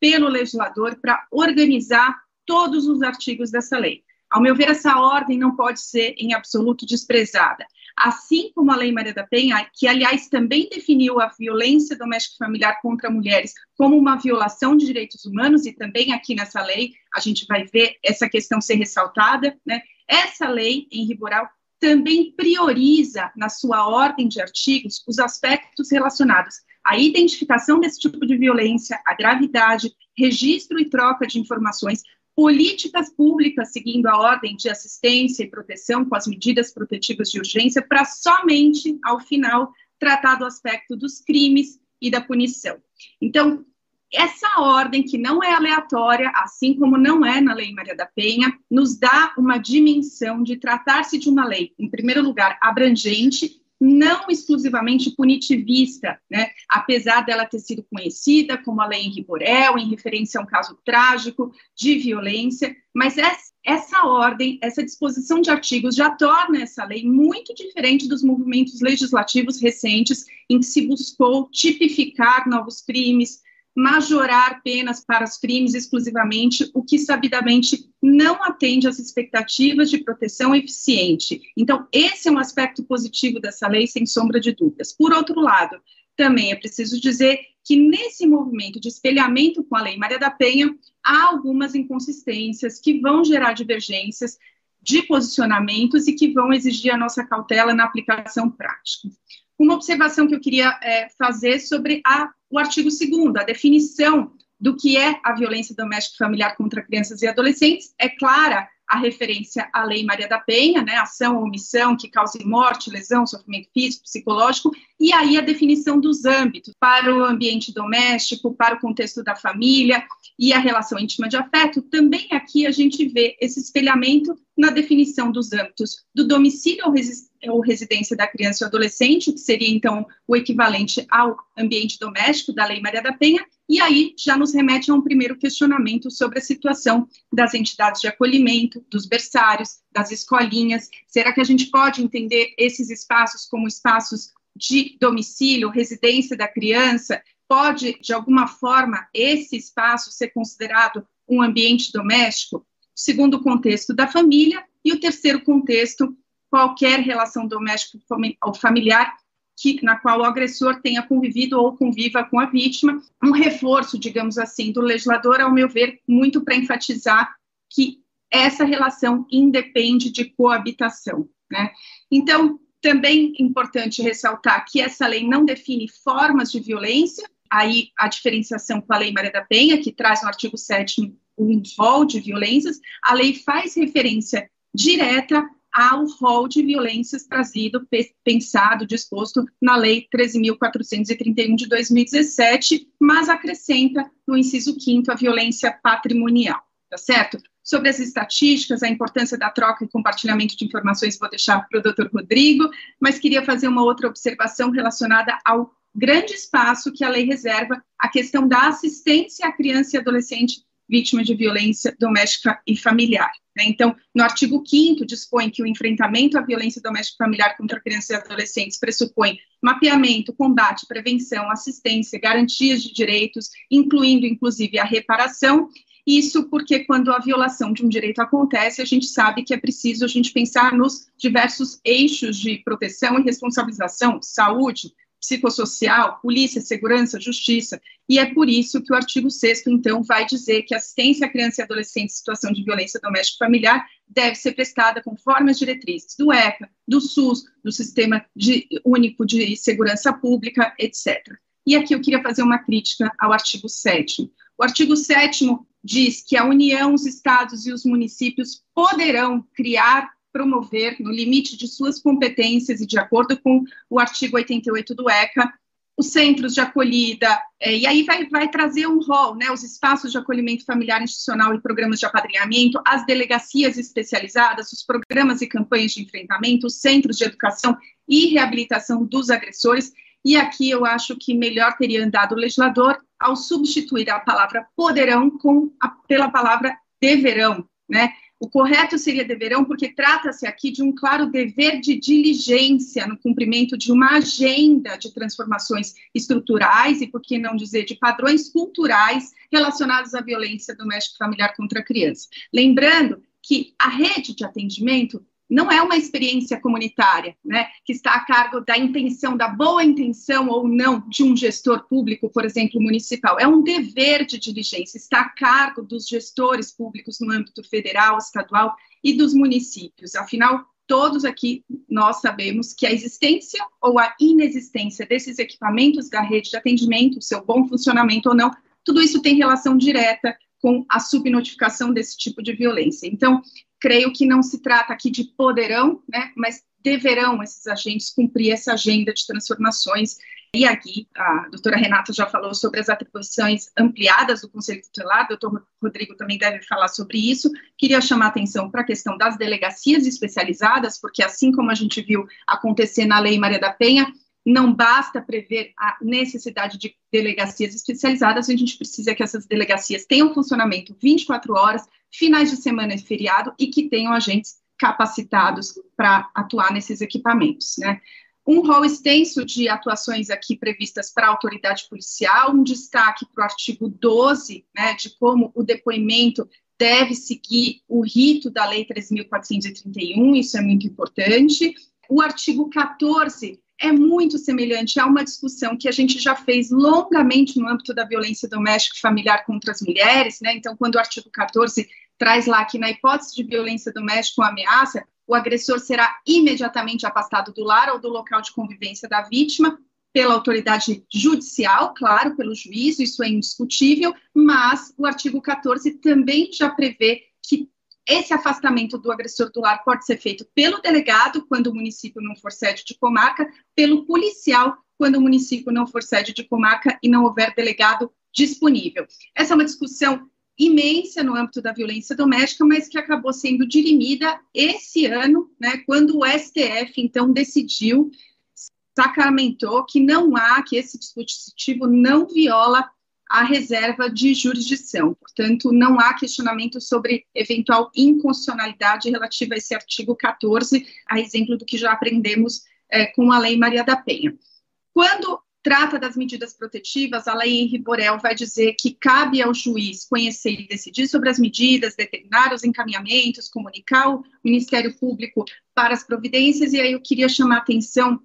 pelo legislador para organizar todos os artigos dessa lei. Ao meu ver, essa ordem não pode ser em absoluto desprezada assim como a Lei Maria da Penha, que, aliás, também definiu a violência doméstica e familiar contra mulheres como uma violação de direitos humanos, e também aqui nessa lei a gente vai ver essa questão ser ressaltada, né? Essa lei, em Riboral, também prioriza, na sua ordem de artigos, os aspectos relacionados à identificação desse tipo de violência, à gravidade, registro e troca de informações, políticas públicas seguindo a ordem de assistência e proteção com as medidas protetivas de urgência, para somente, ao final, tratar do aspecto dos crimes e da punição. Então, essa ordem, que não é aleatória, assim como não é na Lei Maria da Penha, nos dá uma dimensão de tratar-se de uma lei, em primeiro lugar, abrangente não exclusivamente punitivista, né? apesar dela ter sido conhecida como a lei Henri Borel, em referência a um caso trágico de violência, mas essa ordem, essa disposição de artigos já torna essa lei muito diferente dos movimentos legislativos recentes em que se buscou tipificar novos crimes, majorar penas para os crimes exclusivamente, o que sabidamente não atende às expectativas de proteção eficiente. Então, esse é um aspecto positivo dessa lei, sem sombra de dúvidas. Por outro lado, também é preciso dizer que nesse movimento de espelhamento com a Lei Maria da Penha, há algumas inconsistências que vão gerar divergências de posicionamentos e que vão exigir a nossa cautela na aplicação prática. Uma observação que eu queria é, fazer sobre a o artigo 2 a definição do que é a violência doméstica familiar contra crianças e adolescentes, é clara a referência à Lei Maria da Penha, né, ação ou omissão que cause morte, lesão, sofrimento físico, psicológico, e aí a definição dos âmbitos para o ambiente doméstico, para o contexto da família e a relação íntima de afeto. Também aqui a gente vê esse espelhamento na definição dos âmbitos do domicílio ou, ou residência da criança ou adolescente, que seria então o equivalente ao ambiente doméstico da Lei Maria da Penha, e aí já nos remete a um primeiro questionamento sobre a situação das entidades de acolhimento, dos berçários, das escolinhas. Será que a gente pode entender esses espaços como espaços de domicílio, residência da criança? Pode, de alguma forma, esse espaço ser considerado um ambiente doméstico? Segundo contexto da família, e o terceiro contexto, qualquer relação doméstica ou familiar que, na qual o agressor tenha convivido ou conviva com a vítima, um reforço, digamos assim, do legislador, ao meu ver, muito para enfatizar que essa relação independe de coabitação. Né? Então, também importante ressaltar que essa lei não define formas de violência, aí a diferenciação com a Lei Maria da Penha, que traz no artigo 7 um rol de violências, a lei faz referência direta ao rol de violências trazido, pensado, disposto na Lei 13.431 de 2017, mas acrescenta no inciso 5 a violência patrimonial, tá certo? sobre as estatísticas, a importância da troca e compartilhamento de informações, vou deixar para o doutor Rodrigo, mas queria fazer uma outra observação relacionada ao grande espaço que a lei reserva à questão da assistência à criança e adolescente vítima de violência doméstica e familiar. Né? Então, no artigo 5 dispõe que o enfrentamento à violência doméstica e familiar contra crianças e adolescentes pressupõe mapeamento, combate, prevenção, assistência, garantias de direitos, incluindo, inclusive, a reparação, isso porque quando a violação de um direito acontece, a gente sabe que é preciso a gente pensar nos diversos eixos de proteção e responsabilização, saúde, psicossocial, polícia, segurança, justiça. E é por isso que o artigo 6 então, vai dizer que assistência à criança e adolescente em situação de violência doméstica familiar deve ser prestada conforme as diretrizes do ECA, do SUS, do Sistema de, Único de Segurança Pública, etc. E aqui eu queria fazer uma crítica ao artigo 7 o artigo 7 diz que a União, os estados e os municípios poderão criar, promover, no limite de suas competências e de acordo com o artigo 88 do ECA, os centros de acolhida, é, e aí vai, vai trazer um rol, né, os espaços de acolhimento familiar institucional e programas de apadrinhamento, as delegacias especializadas, os programas e campanhas de enfrentamento, os centros de educação e reabilitação dos agressores, e aqui eu acho que melhor teria andado o legislador ao substituir a palavra poderão com a, pela palavra deverão, né? O correto seria deverão, porque trata-se aqui de um claro dever de diligência no cumprimento de uma agenda de transformações estruturais e, por que não dizer, de padrões culturais relacionados à violência doméstica familiar contra a criança. Lembrando que a rede de atendimento não é uma experiência comunitária, né, que está a cargo da intenção, da boa intenção ou não de um gestor público, por exemplo, municipal. É um dever de diligência, está a cargo dos gestores públicos no âmbito federal, estadual e dos municípios. Afinal, todos aqui nós sabemos que a existência ou a inexistência desses equipamentos da rede de atendimento, seu bom funcionamento ou não, tudo isso tem relação direta com a subnotificação desse tipo de violência. Então, creio que não se trata aqui de poderão, né, mas deverão esses agentes cumprir essa agenda de transformações. E aqui a doutora Renata já falou sobre as atribuições ampliadas do Conselho Tutelar, o doutor Rodrigo também deve falar sobre isso. Queria chamar a atenção para a questão das delegacias especializadas, porque assim como a gente viu acontecer na Lei Maria da Penha, não basta prever a necessidade de delegacias especializadas, a gente precisa que essas delegacias tenham funcionamento 24 horas, finais de semana e feriado, e que tenham agentes capacitados para atuar nesses equipamentos, né? Um rol extenso de atuações aqui previstas para a autoridade policial, um destaque para o artigo 12, né, de como o depoimento deve seguir o rito da Lei 3.431, isso é muito importante. O artigo 14 é muito semelhante a uma discussão que a gente já fez longamente no âmbito da violência doméstica e familiar contra as mulheres, né? Então, quando o artigo 14 traz lá que na hipótese de violência doméstica ou ameaça, o agressor será imediatamente afastado do lar ou do local de convivência da vítima pela autoridade judicial, claro, pelo juiz, isso é indiscutível, mas o artigo 14 também já prevê que esse afastamento do agressor do lar pode ser feito pelo delegado, quando o município não for sede de comarca, pelo policial, quando o município não for sede de comarca e não houver delegado disponível. Essa é uma discussão imensa no âmbito da violência doméstica, mas que acabou sendo dirimida esse ano, né, quando o STF então decidiu, sacramentou que não há, que esse dispositivo não viola a reserva de jurisdição. Portanto, não há questionamento sobre eventual inconstitucionalidade relativa a esse artigo 14, a exemplo do que já aprendemos é, com a Lei Maria da Penha. Quando trata das medidas protetivas, a Lei Henri Borel vai dizer que cabe ao juiz conhecer e decidir sobre as medidas, determinar os encaminhamentos, comunicar o Ministério Público para as providências, e aí eu queria chamar atenção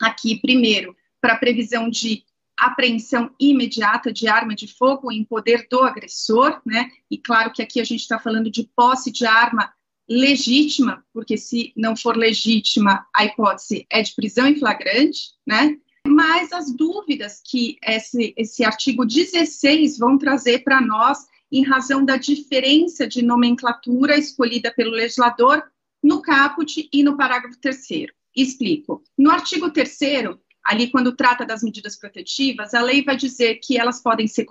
aqui, primeiro, para a previsão de apreensão imediata de arma de fogo em poder do agressor, né? E claro que aqui a gente está falando de posse de arma legítima, porque se não for legítima, a hipótese é de prisão em flagrante, né? Mas as dúvidas que esse, esse artigo 16 vão trazer para nós, em razão da diferença de nomenclatura escolhida pelo legislador no caput e no parágrafo terceiro. Explico. No artigo 3 ali quando trata das medidas protetivas, a lei vai dizer que elas podem ser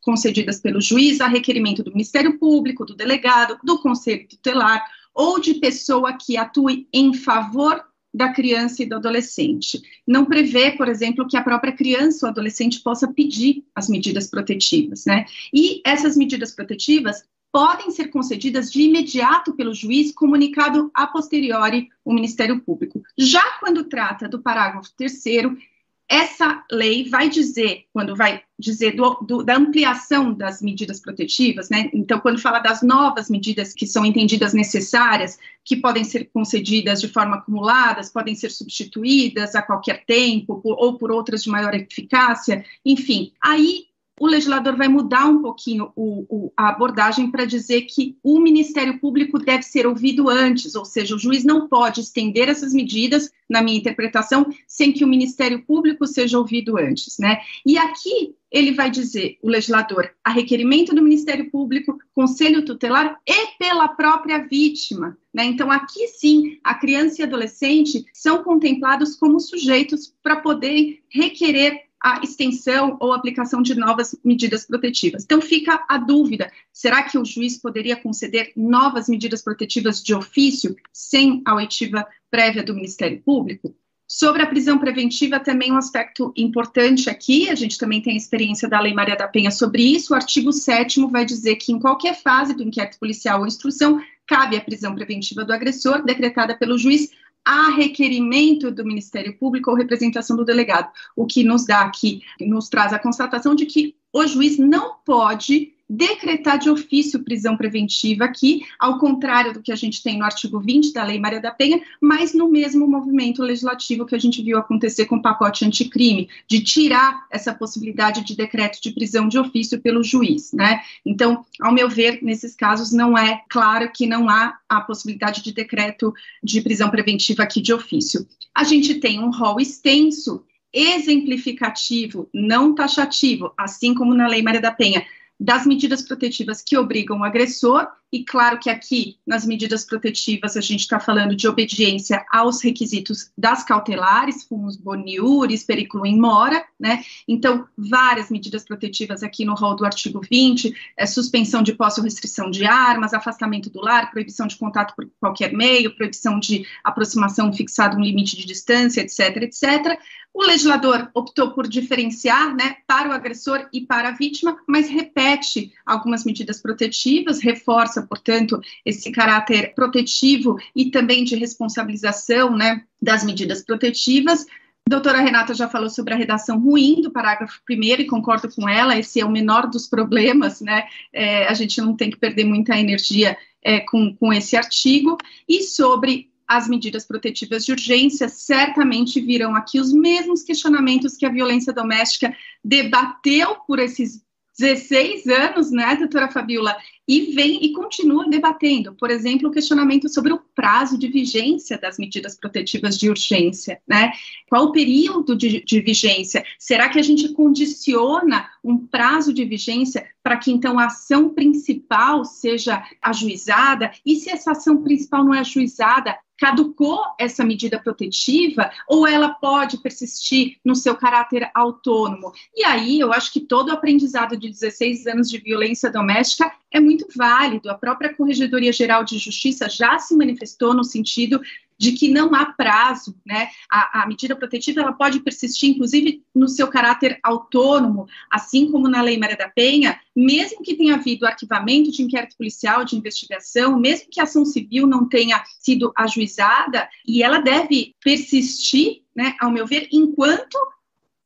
concedidas pelo juiz a requerimento do Ministério Público, do delegado, do Conselho Tutelar ou de pessoa que atue em favor da criança e do adolescente. Não prevê, por exemplo, que a própria criança ou adolescente possa pedir as medidas protetivas, né? E essas medidas protetivas podem ser concedidas de imediato pelo juiz, comunicado a posteriori o Ministério Público. Já quando trata do parágrafo terceiro, essa lei vai dizer, quando vai dizer do, do, da ampliação das medidas protetivas, né? Então, quando fala das novas medidas que são entendidas necessárias, que podem ser concedidas de forma acumulada, podem ser substituídas a qualquer tempo, por, ou por outras de maior eficácia, enfim, aí o legislador vai mudar um pouquinho o, o, a abordagem para dizer que o Ministério Público deve ser ouvido antes, ou seja, o juiz não pode estender essas medidas, na minha interpretação, sem que o Ministério Público seja ouvido antes, né? E aqui ele vai dizer, o legislador, a requerimento do Ministério Público, Conselho Tutelar e pela própria vítima, né? Então, aqui sim, a criança e adolescente são contemplados como sujeitos para poder requerer a extensão ou aplicação de novas medidas protetivas. Então fica a dúvida: será que o juiz poderia conceder novas medidas protetivas de ofício sem a oitiva prévia do Ministério Público? Sobre a prisão preventiva, também um aspecto importante aqui, a gente também tem a experiência da Lei Maria da Penha sobre isso. O artigo 7 vai dizer que, em qualquer fase do inquérito policial ou instrução, cabe a prisão preventiva do agressor, decretada pelo juiz, a requerimento do Ministério Público ou representação do delegado, o que nos dá aqui, nos traz a constatação de que o juiz não pode decretar de ofício prisão preventiva aqui, ao contrário do que a gente tem no artigo 20 da Lei Maria da Penha, mas no mesmo movimento legislativo que a gente viu acontecer com o pacote anticrime, de tirar essa possibilidade de decreto de prisão de ofício pelo juiz, né? Então, ao meu ver, nesses casos não é claro que não há a possibilidade de decreto de prisão preventiva aqui de ofício. A gente tem um rol extenso exemplificativo, não taxativo, assim como na Lei Maria da Penha, das medidas protetivas que obrigam o agressor, e claro que aqui, nas medidas protetivas, a gente está falando de obediência aos requisitos das cautelares, fumos boniuris, periculo in mora, né? Então, várias medidas protetivas aqui no rol do artigo 20, é, suspensão de posse ou restrição de armas, afastamento do lar, proibição de contato por qualquer meio, proibição de aproximação fixado um limite de distância, etc, etc. O legislador optou por diferenciar né, para o agressor e para a vítima, mas repete algumas medidas protetivas, reforça, portanto, esse caráter protetivo e também de responsabilização né, das medidas protetivas. Doutora Renata já falou sobre a redação ruim do parágrafo primeiro e concordo com ela, esse é o menor dos problemas, né? É, a gente não tem que perder muita energia é, com, com esse artigo, e sobre as medidas protetivas de urgência, certamente virão aqui os mesmos questionamentos que a violência doméstica debateu por esses 16 anos, né, doutora Fabiola, e vem e continua debatendo, por exemplo, o questionamento sobre o prazo de vigência das medidas protetivas de urgência, né? Qual o período de, de vigência? Será que a gente condiciona um prazo de vigência para que então a ação principal seja ajuizada? E se essa ação principal não é ajuizada, caducou essa medida protetiva ou ela pode persistir no seu caráter autônomo? E aí eu acho que todo o aprendizado de 16 anos de violência doméstica é muito válido. A própria Corregedoria Geral de Justiça já se manifestou no sentido de que não há prazo, né? A, a, medida protetiva ela pode persistir, inclusive, no seu caráter autônomo, assim como na Lei Maria da Penha, mesmo que tenha havido arquivamento de inquérito policial, de investigação, mesmo que a ação civil não tenha sido ajuizada, e ela deve persistir, né, ao meu ver, enquanto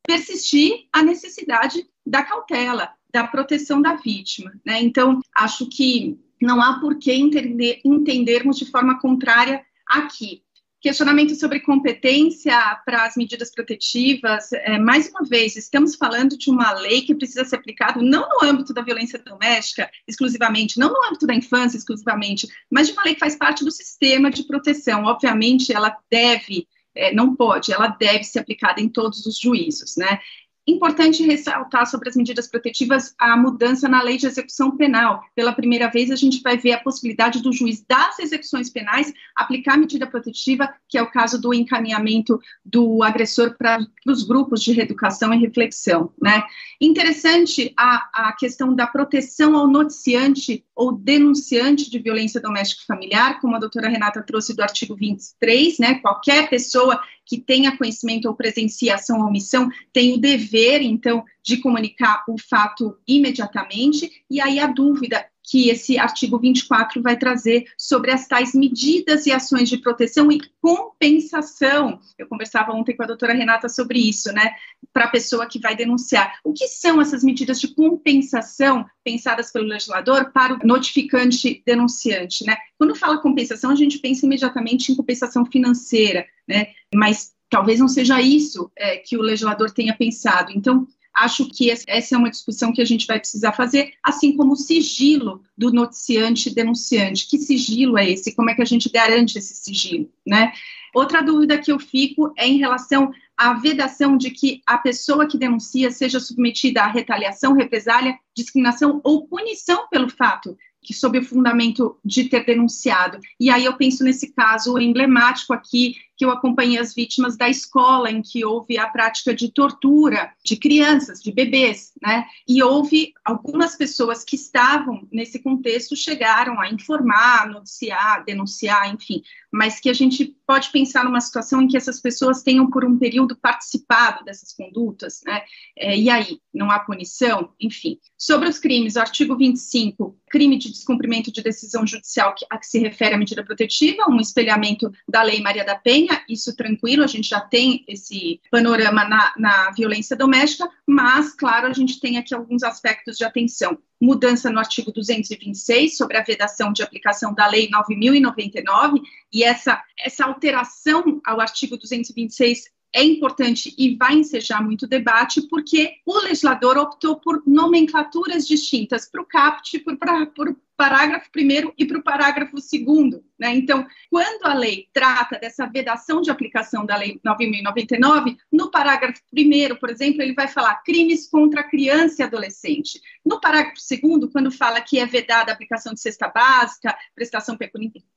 persistir a necessidade da cautela, da proteção da vítima. Né? Então, acho que não há por que entender, entendermos de forma contrária aqui. Questionamento sobre competência para as medidas protetivas. É, mais uma vez, estamos falando de uma lei que precisa ser aplicada não no âmbito da violência doméstica exclusivamente, não no âmbito da infância exclusivamente, mas de uma lei que faz parte do sistema de proteção. Obviamente, ela deve, é, não pode, ela deve ser aplicada em todos os juízos, né? Importante ressaltar sobre as medidas protetivas a mudança na lei de execução penal. Pela primeira vez, a gente vai ver a possibilidade do juiz das execuções penais aplicar medida protetiva, que é o caso do encaminhamento do agressor para os grupos de reeducação e reflexão. Né? Interessante a, a questão da proteção ao noticiante ou denunciante de violência doméstica e familiar, como a doutora Renata trouxe do artigo 23, né? Qualquer pessoa que tenha conhecimento ou presencia ação ou omissão tem o dever, então, de comunicar o fato imediatamente, e aí a dúvida que esse artigo 24 vai trazer sobre as tais medidas e ações de proteção e compensação. Eu conversava ontem com a doutora Renata sobre isso, né? Para a pessoa que vai denunciar. O que são essas medidas de compensação pensadas pelo legislador para o notificante denunciante, né? Quando fala compensação, a gente pensa imediatamente em compensação financeira, né? Mas talvez não seja isso é, que o legislador tenha pensado. Então, Acho que essa é uma discussão que a gente vai precisar fazer, assim como o sigilo do noticiante denunciante. Que sigilo é esse? Como é que a gente garante esse sigilo, né? Outra dúvida que eu fico é em relação à vedação de que a pessoa que denuncia seja submetida à retaliação, represália, discriminação ou punição pelo fato que sob o fundamento de ter denunciado. E aí eu penso nesse caso emblemático aqui, que eu acompanhei as vítimas da escola em que houve a prática de tortura de crianças, de bebês, né? E houve algumas pessoas que estavam nesse contexto chegaram a informar, noticiar, denunciar, enfim, mas que a gente pode pensar numa situação em que essas pessoas tenham por um período participado dessas condutas, né? É, e aí, não há punição? Enfim. Sobre os crimes, o artigo 25, crime de descumprimento de decisão judicial a que se refere à medida protetiva, um espelhamento da Lei Maria da Penha, isso tranquilo, a gente já tem esse panorama na, na violência doméstica, mas, claro, a gente tem aqui alguns aspectos de atenção. Mudança no artigo 226 sobre a vedação de aplicação da Lei 9099, e essa, essa alteração ao artigo 226 é importante e vai ensejar muito debate, porque o legislador optou por nomenclaturas distintas para o CAPT, por, por parágrafo primeiro e para o parágrafo segundo. Né? Então, quando a lei trata dessa vedação de aplicação da Lei 9.099, no parágrafo primeiro, por exemplo, ele vai falar crimes contra criança e adolescente. No parágrafo segundo, quando fala que é vedada a aplicação de cesta básica, prestação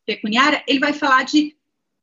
pecuniária, ele vai falar de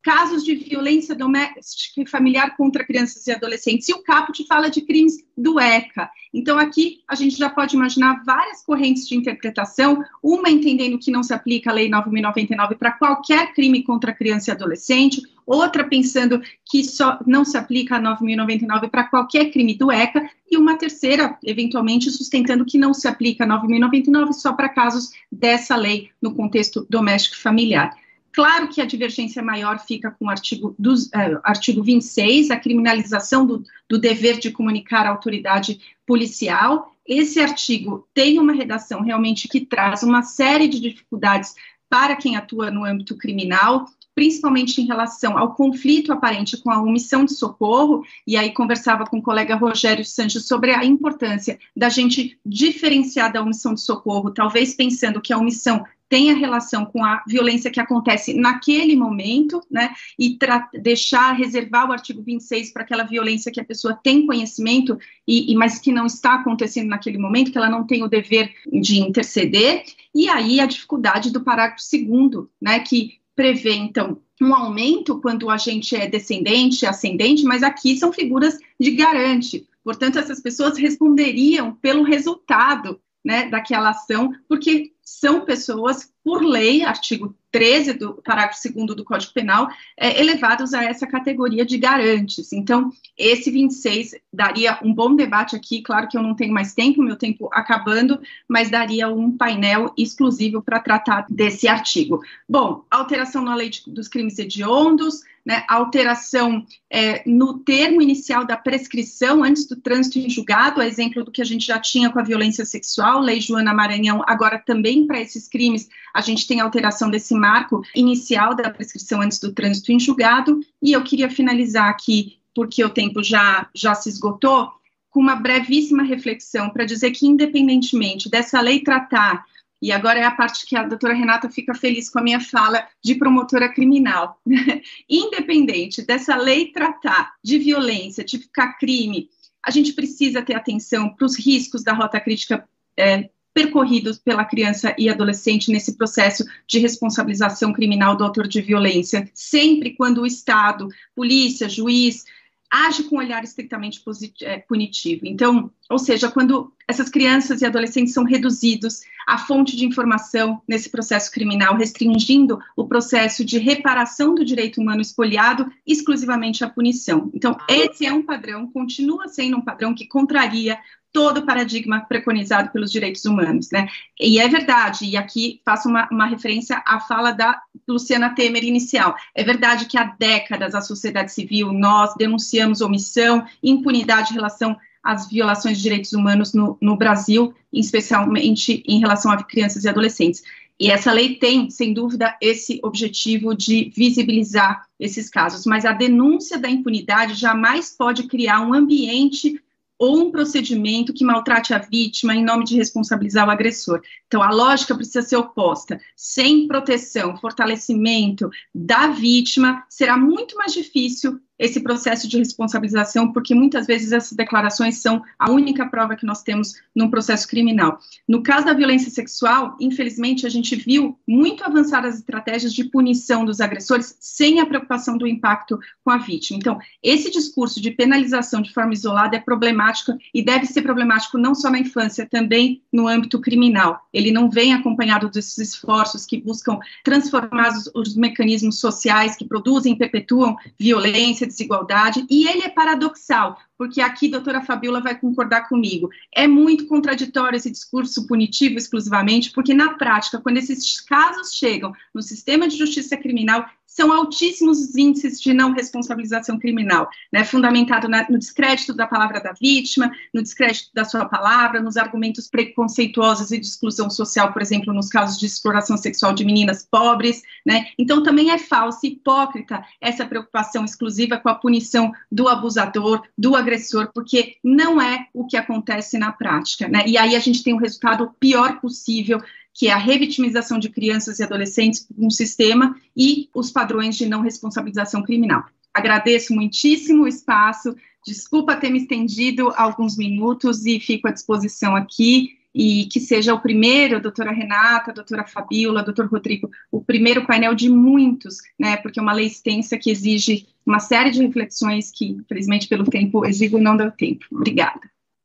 casos de violência doméstica e familiar contra crianças e adolescentes. E o caput fala de crimes do ECA. Então, aqui a gente já pode imaginar várias correntes de interpretação, uma entendendo que não se aplica a Lei 9.099 para qualquer crime contra criança e adolescente, outra pensando que só não se aplica a 9.099 para qualquer crime do ECA, e uma terceira, eventualmente, sustentando que não se aplica a 9.099 só para casos dessa lei no contexto doméstico e familiar. Claro que a divergência maior fica com o artigo, dos, é, artigo 26, a criminalização do, do dever de comunicar à autoridade policial. Esse artigo tem uma redação realmente que traz uma série de dificuldades para quem atua no âmbito criminal, principalmente em relação ao conflito aparente com a omissão de socorro, e aí conversava com o colega Rogério Sanches sobre a importância da gente diferenciar da omissão de socorro, talvez pensando que a omissão tenha relação com a violência que acontece naquele momento, né, e deixar, reservar o artigo 26 para aquela violência que a pessoa tem conhecimento, e, e, mas que não está acontecendo naquele momento, que ela não tem o dever de interceder, e aí a dificuldade do parágrafo segundo, né, que prevê, então, um aumento quando o agente é descendente, ascendente, mas aqui são figuras de garante. Portanto, essas pessoas responderiam pelo resultado né, daquela ação, porque são pessoas, por lei, artigo 13 do parágrafo 2 do Código Penal, é, elevados a essa categoria de garantes. Então, esse 26 daria um bom debate aqui, claro que eu não tenho mais tempo, meu tempo acabando, mas daria um painel exclusivo para tratar desse artigo. Bom, alteração na lei de, dos crimes hediondos, né, alteração é, no termo inicial da prescrição antes do trânsito em julgado, a exemplo do que a gente já tinha com a violência sexual, lei Joana Maranhão, agora também para esses crimes a gente tem alteração desse marco inicial da prescrição antes do trânsito em julgado, e eu queria finalizar aqui, porque o tempo já, já se esgotou, com uma brevíssima reflexão para dizer que, independentemente dessa lei tratar e agora é a parte que a doutora Renata fica feliz com a minha fala de promotora criminal. Independente dessa lei tratar de violência, tipificar crime, a gente precisa ter atenção para os riscos da rota crítica é, percorridos pela criança e adolescente nesse processo de responsabilização criminal do autor de violência, sempre quando o Estado, polícia, juiz, age com um olhar estritamente é, punitivo. Então, ou seja, quando essas crianças e adolescentes são reduzidos à fonte de informação nesse processo criminal, restringindo o processo de reparação do direito humano espoliado exclusivamente à punição. Então, esse é um padrão, continua sendo um padrão que contraria todo o paradigma preconizado pelos direitos humanos, né? E é verdade, e aqui faço uma, uma, referência à fala da Luciana Temer inicial. É verdade que há décadas a sociedade civil, nós denunciamos omissão, impunidade em relação às violações de direitos humanos no, no Brasil, especialmente em relação a crianças e adolescentes. E essa lei tem, sem dúvida, esse objetivo de visibilizar esses casos, mas a denúncia da impunidade jamais pode criar um ambiente ou um procedimento que maltrate a vítima em nome de responsabilizar o agressor. Então, a lógica precisa ser oposta. Sem proteção, fortalecimento da vítima, será muito mais difícil esse processo de responsabilização, porque muitas vezes essas declarações são a única prova que nós temos num processo criminal. No caso da violência sexual, infelizmente, a gente viu muito avançar as estratégias de punição dos agressores sem a preocupação do impacto com a vítima. Então, esse discurso de penalização de forma isolada é problemático e deve ser problemático não só na infância, também no âmbito criminal. Ele não vem acompanhado desses esforços que buscam transformar os, os mecanismos sociais que produzem e perpetuam violência desigualdade, e ele é paradoxal, porque aqui a doutora Fabiola vai concordar comigo. É muito contraditório esse discurso punitivo exclusivamente, porque na prática, quando esses casos chegam no sistema de justiça criminal, são altíssimos os índices de não responsabilização criminal, né, fundamentado na, no descrédito da palavra da vítima, no descrédito da sua palavra, nos argumentos preconceituosos e de exclusão social, por exemplo, nos casos de exploração sexual de meninas pobres, né, então também é falsa hipócrita essa preocupação exclusiva com a punição do abusador, do agressor, porque não é o que acontece na prática, né, e aí a gente tem o resultado pior possível que é a revitimização de crianças e adolescentes no sistema e os padrões de não responsabilização criminal. Agradeço muitíssimo o espaço, desculpa ter me estendido alguns minutos e fico à disposição aqui e que seja o primeiro, doutora Renata, doutora Fabiola, doutor Rodrigo, o primeiro painel de muitos, né, porque é uma lei extensa que exige uma série de reflexões que, infelizmente, pelo tempo exíguo, não deu tempo. Obrigada.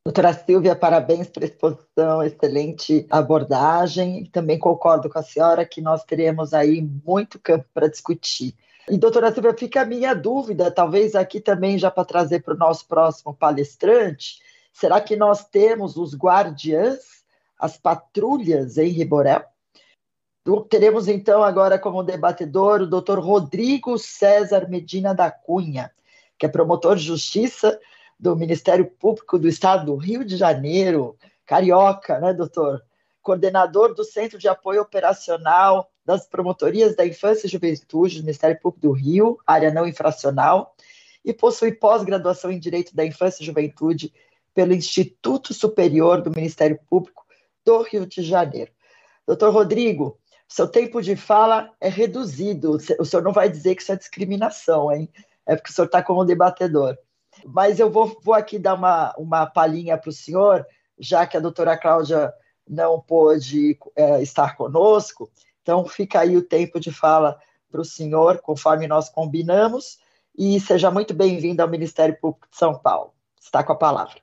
Doutora Silvia, parabéns pela exposição, excelente abordagem. Também concordo com a senhora que nós teremos aí muito campo para discutir. E, doutora Silvia, fica a minha dúvida, talvez aqui também já para trazer para o nosso próximo palestrante, será que nós temos os guardiãs, as patrulhas em Riborel? Teremos então agora como debatedor o doutor Rodrigo César Medina da Cunha, que é promotor de justiça do Ministério Público do Estado do Rio de Janeiro, carioca, né, doutor? Coordenador do Centro de Apoio Operacional das Promotorias da Infância e Juventude do Ministério Público do Rio, área não infracional, e possui pós-graduação em Direito da Infância e Juventude pelo Instituto Superior do Ministério Público do Rio de Janeiro. Doutor Rodrigo, seu tempo de fala é reduzido. O senhor não vai dizer que isso é discriminação, hein? É porque o senhor está como debatedor. Mas eu vou, vou aqui dar uma, uma palhinha para o senhor, já que a doutora Cláudia não pôde é, estar conosco. Então, fica aí o tempo de fala para o senhor, conforme nós combinamos, e seja muito bem-vindo ao Ministério Público de São Paulo. Está com a palavra.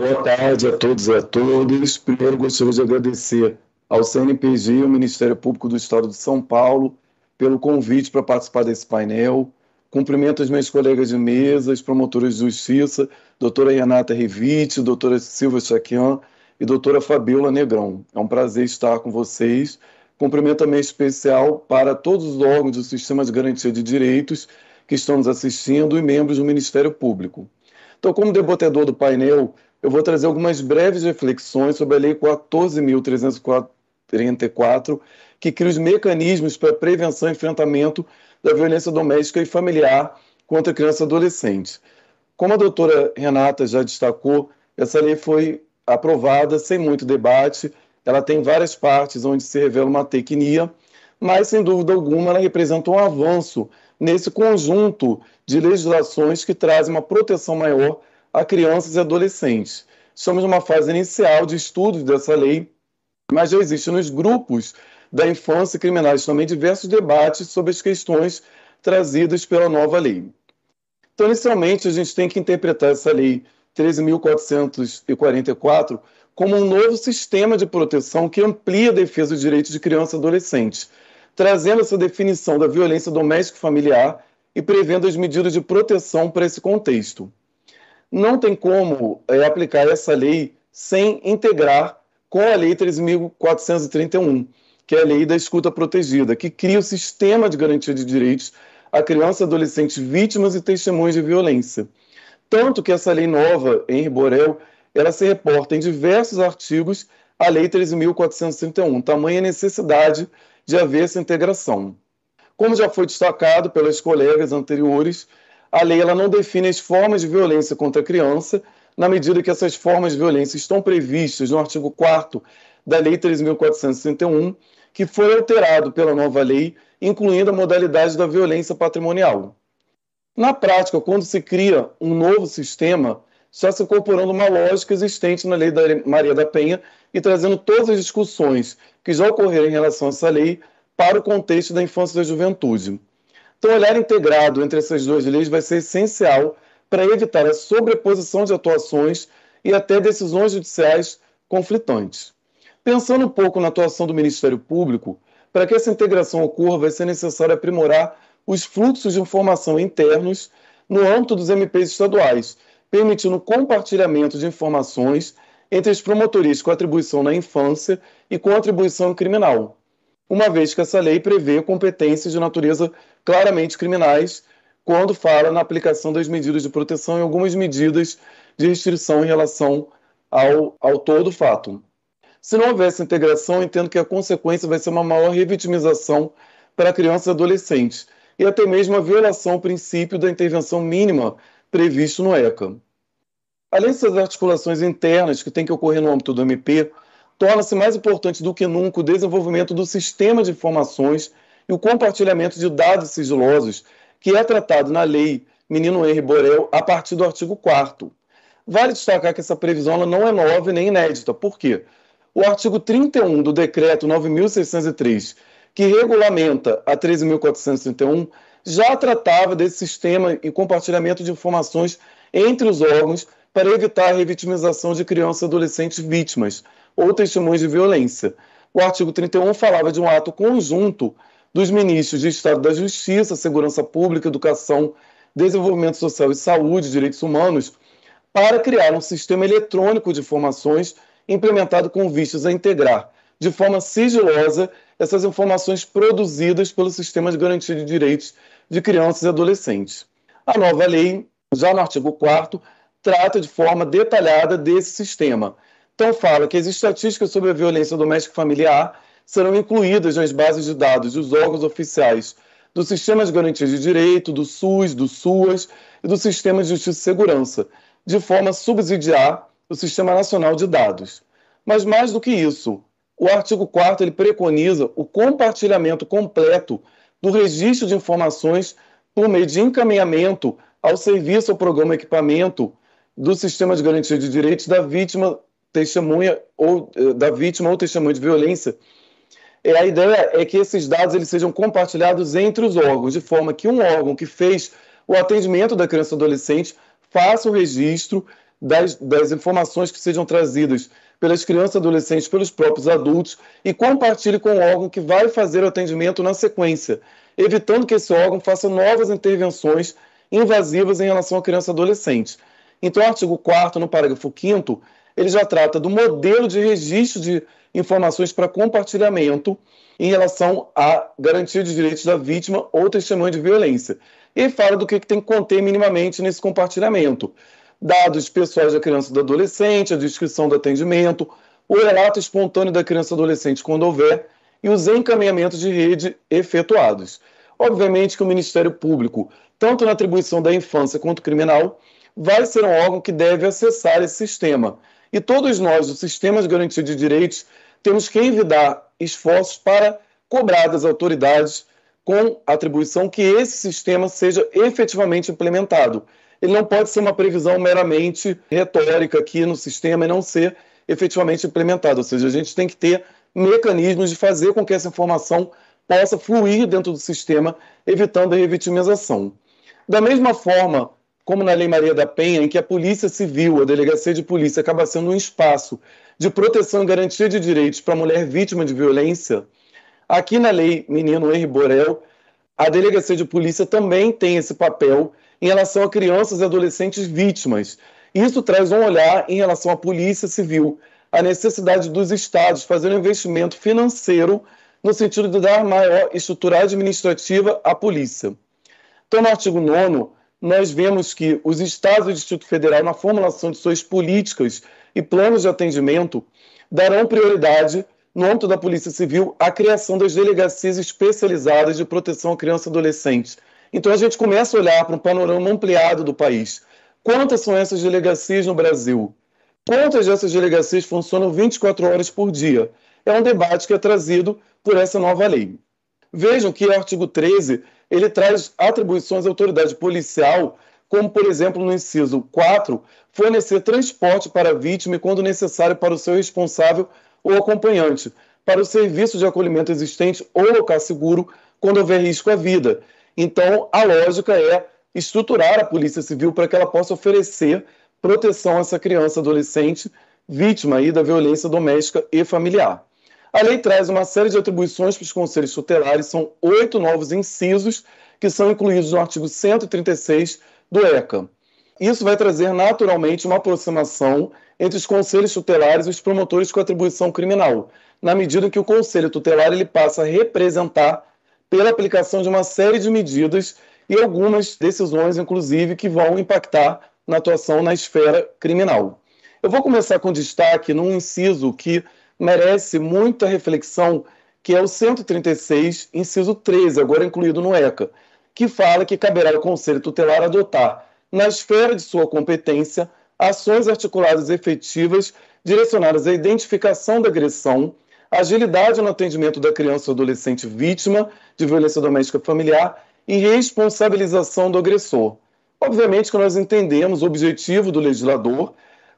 Boa tarde a todos e a todas. Primeiro, gostaria de agradecer ao CNPG, o Ministério Público do Estado de São Paulo, pelo convite para participar desse painel. Cumprimento as minhas colegas de mesa, as promotoras de justiça, doutora Renata Rivite, doutora Silvia Chaquian e doutora Fabiola Negrão. É um prazer estar com vocês. Cumprimento também especial para todos os órgãos do Sistema de Garantia de Direitos que estão nos assistindo e membros do Ministério Público. Então, como debatedor do painel, eu vou trazer algumas breves reflexões sobre a Lei 14.344, que cria os mecanismos para prevenção e enfrentamento da violência doméstica e familiar contra crianças e adolescentes. Como a doutora Renata já destacou, essa lei foi aprovada sem muito debate, ela tem várias partes onde se revela uma tecnia, mas sem dúvida alguma ela representa um avanço nesse conjunto de legislações que trazem uma proteção maior a crianças e adolescentes. Estamos numa fase inicial de estudos dessa lei, mas já existem nos grupos da infância criminais também diversos debates sobre as questões trazidas pela nova lei. Então, inicialmente, a gente tem que interpretar essa lei 13.444 como um novo sistema de proteção que amplia a defesa dos direitos de crianças e adolescentes, trazendo essa definição da violência doméstica e familiar e prevendo as medidas de proteção para esse contexto. Não tem como é, aplicar essa lei sem integrar com a Lei 13.431, que é a Lei da Escuta Protegida, que cria o sistema de garantia de direitos a crianças e adolescentes vítimas e testemunhas de violência. Tanto que essa lei nova, Henri Borel, ela se reporta em diversos artigos à Lei 13.431, tamanha necessidade de haver essa integração. Como já foi destacado pelas colegas anteriores, a lei ela não define as formas de violência contra a criança, na medida que essas formas de violência estão previstas no artigo 4 da Lei 3.461, que foi alterado pela nova lei, incluindo a modalidade da violência patrimonial. Na prática, quando se cria um novo sistema, está se incorporando uma lógica existente na lei da Maria da Penha e trazendo todas as discussões que já ocorreram em relação a essa lei para o contexto da infância e da juventude. Então, olhar integrado entre essas duas leis vai ser essencial para evitar a sobreposição de atuações e até decisões judiciais conflitantes. Pensando um pouco na atuação do Ministério Público, para que essa integração ocorra, vai ser necessário aprimorar os fluxos de informação internos no âmbito dos MPs estaduais, permitindo o compartilhamento de informações entre as promotorias com atribuição na infância e com atribuição criminal, uma vez que essa lei prevê competências de natureza claramente criminais quando fala na aplicação das medidas de proteção e algumas medidas de restrição em relação ao ao todo fato. Se não houvesse integração, entendo que a consequência vai ser uma maior revitimização para crianças e adolescentes e até mesmo a violação ao princípio da intervenção mínima previsto no ECA. Além dessas articulações internas que têm que ocorrer no âmbito do MP, torna-se mais importante do que nunca o desenvolvimento do sistema de informações e o compartilhamento de dados sigilosos, que é tratado na lei Menino Henri Borel a partir do artigo 4 Vale destacar que essa previsão não é nova nem inédita. Por quê? O artigo 31 do decreto 9603, que regulamenta a 13.431, já tratava desse sistema e compartilhamento de informações entre os órgãos para evitar a revitimização de crianças e adolescentes vítimas ou testemunhas de violência. O artigo 31 falava de um ato conjunto dos ministros de Estado da Justiça, Segurança Pública, Educação, Desenvolvimento Social e Saúde, Direitos Humanos, para criar um sistema eletrônico de informações implementado com vistas a integrar de forma sigilosa essas informações produzidas pelo Sistema de Garantia de Direitos de Crianças e Adolescentes. A nova lei, já no artigo 4 trata de forma detalhada desse sistema. Então, fala que as estatísticas sobre a violência doméstica familiar serão incluídas nas bases de dados dos órgãos oficiais do Sistema de Garantia de Direito, do SUS, do SUAS e do Sistema de Justiça e Segurança, de forma a subsidiar o Sistema Nacional de Dados. Mas mais do que isso, o artigo 4 ele preconiza o compartilhamento completo do registro de informações por meio de encaminhamento ao serviço ou programa equipamento do sistema de garantia de direitos da vítima testemunha ou eh, da vítima ou testemunha de violência. E a ideia é que esses dados eles sejam compartilhados entre os órgãos, de forma que um órgão que fez o atendimento da criança ou adolescente faça o registro das, das informações que sejam trazidas pelas crianças e adolescentes, pelos próprios adultos, e compartilhe com o órgão que vai fazer o atendimento na sequência, evitando que esse órgão faça novas intervenções invasivas em relação à criança e adolescente. Então, o artigo 4 no parágrafo 5 ele já trata do modelo de registro de informações para compartilhamento em relação à garantia de direitos da vítima ou testemunha de violência. E fala do que tem que conter minimamente nesse compartilhamento dados pessoais da criança e do adolescente, a descrição do atendimento, o relato espontâneo da criança e adolescente quando houver e os encaminhamentos de rede efetuados. Obviamente que o Ministério Público, tanto na atribuição da infância quanto criminal, vai ser um órgão que deve acessar esse sistema. E todos nós, do Sistema de Garantia de Direitos, temos que envidar esforços para cobrar das autoridades com atribuição que esse sistema seja efetivamente implementado ele não pode ser uma previsão meramente retórica aqui no sistema e não ser efetivamente implementado. Ou seja, a gente tem que ter mecanismos de fazer com que essa informação possa fluir dentro do sistema, evitando a revitimização. Da mesma forma, como na Lei Maria da Penha, em que a Polícia Civil, a Delegacia de Polícia, acaba sendo um espaço de proteção e garantia de direitos para a mulher vítima de violência, aqui na Lei Menino Henri Borel, a Delegacia de Polícia também tem esse papel em relação a crianças e adolescentes vítimas. Isso traz um olhar em relação à Polícia Civil, a necessidade dos estados fazerem um investimento financeiro no sentido de dar maior estrutura administrativa à polícia. Então, no artigo 9 nós vemos que os estados e o Distrito Federal, na formulação de suas políticas e planos de atendimento, darão prioridade, no âmbito da Polícia Civil, à criação das delegacias especializadas de proteção à criança e adolescente. Então, a gente começa a olhar para um panorama ampliado do país. Quantas são essas delegacias no Brasil? Quantas dessas delegacias funcionam 24 horas por dia? É um debate que é trazido por essa nova lei. Vejam que o artigo 13 ele traz atribuições à autoridade policial, como, por exemplo, no inciso 4, fornecer transporte para a vítima quando necessário para o seu responsável ou acompanhante, para o serviço de acolhimento existente ou local seguro quando houver risco à vida. Então, a lógica é estruturar a Polícia Civil para que ela possa oferecer proteção a essa criança adolescente vítima aí da violência doméstica e familiar. A lei traz uma série de atribuições para os conselhos tutelares, são oito novos incisos que são incluídos no artigo 136 do ECA. Isso vai trazer naturalmente uma aproximação entre os conselhos tutelares e os promotores com atribuição criminal, na medida que o conselho tutelar ele passa a representar pela aplicação de uma série de medidas e algumas decisões, inclusive, que vão impactar na atuação na esfera criminal. Eu vou começar com destaque num inciso que merece muita reflexão, que é o 136, inciso 13, agora incluído no ECA, que fala que caberá ao Conselho Tutelar adotar, na esfera de sua competência, ações articuladas efetivas direcionadas à identificação da agressão, agilidade no atendimento da criança ou adolescente vítima de violência doméstica familiar e responsabilização do agressor. Obviamente que nós entendemos o objetivo do legislador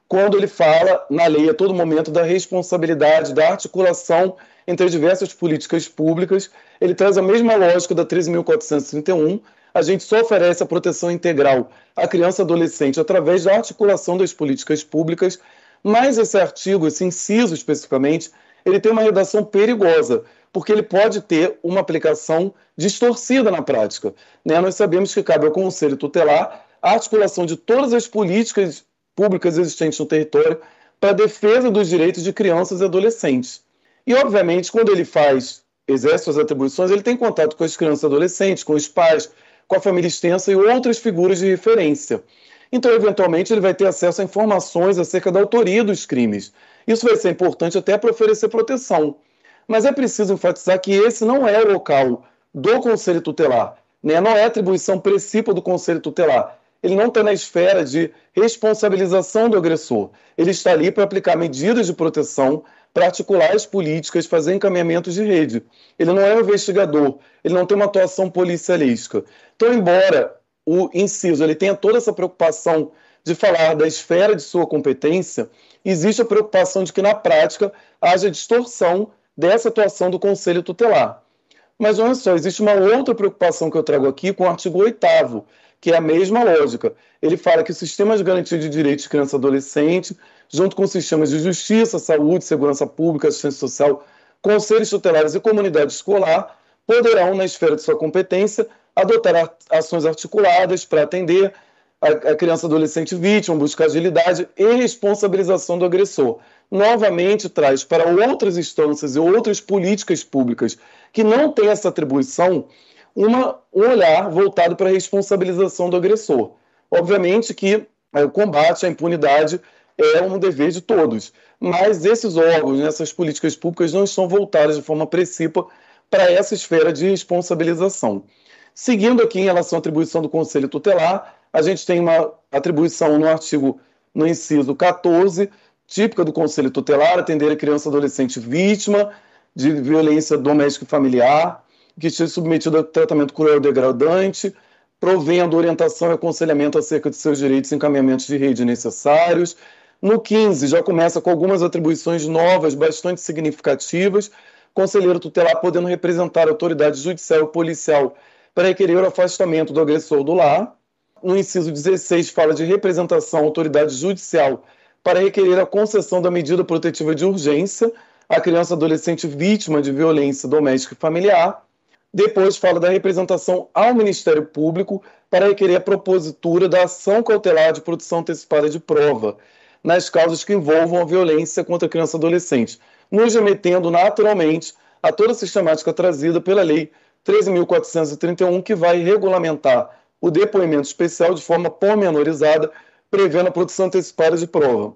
quando ele fala na lei a todo momento da responsabilidade, da articulação entre diversas políticas públicas. Ele traz a mesma lógica da 13.431. A gente só oferece a proteção integral à criança e adolescente através da articulação das políticas públicas, mas esse artigo, esse inciso especificamente, ele tem uma redação perigosa, porque ele pode ter uma aplicação distorcida na prática. Né? Nós sabemos que cabe ao Conselho Tutelar a articulação de todas as políticas públicas existentes no território para a defesa dos direitos de crianças e adolescentes. E, obviamente, quando ele faz, exerce suas atribuições, ele tem contato com as crianças e adolescentes, com os pais, com a família extensa e outras figuras de referência. Então, eventualmente, ele vai ter acesso a informações acerca da autoria dos crimes. Isso vai ser importante até para oferecer proteção. Mas é preciso enfatizar que esse não é o local do Conselho Tutelar, né? não é atribuição principal do Conselho Tutelar ele não está na esfera de responsabilização do agressor. Ele está ali para aplicar medidas de proteção, para articular as políticas, fazer encaminhamentos de rede. Ele não é um investigador, ele não tem uma atuação policialística. Então, embora o inciso ele tenha toda essa preocupação de falar da esfera de sua competência, existe a preocupação de que, na prática, haja distorção dessa atuação do Conselho Tutelar. Mas olha só, existe uma outra preocupação que eu trago aqui com o artigo 8 que é a mesma lógica. Ele fala que o sistema de garantia de direitos de criança e adolescente, junto com os sistemas de justiça, saúde, segurança pública, assistência social, conselhos tutelares e comunidade escolar, poderão, na esfera de sua competência, adotar ações articuladas para atender a, criança adolescente vítima, buscar agilidade e responsabilização do agressor. Novamente traz para outras instâncias e outras políticas públicas que não têm essa atribuição uma, um olhar voltado para a responsabilização do agressor. Obviamente que é, o combate à impunidade é um dever de todos, mas esses órgãos, essas políticas públicas não estão voltadas de forma precípua para essa esfera de responsabilização. Seguindo aqui em relação à atribuição do Conselho Tutelar, a gente tem uma atribuição no artigo, no inciso 14, típica do Conselho Tutelar, atender a criança e adolescente vítima de violência doméstica e familiar, que esteja submetido a tratamento cruel degradante, provendo orientação e aconselhamento acerca de seus direitos e encaminhamentos de rede necessários. No 15, já começa com algumas atribuições novas bastante significativas, conselheiro tutelar podendo representar a autoridade judicial e policial para requerer o afastamento do agressor do lar. No inciso 16, fala de representação à autoridade judicial para requerer a concessão da medida protetiva de urgência à criança adolescente vítima de violência doméstica e familiar. Depois fala da representação ao Ministério Público para requerer a propositura da ação cautelar de produção antecipada de prova nas causas que envolvam a violência contra a criança e adolescente, nos remetendo naturalmente a toda a sistemática trazida pela Lei 13.431, que vai regulamentar o depoimento especial de forma pormenorizada, prevendo a produção antecipada de prova.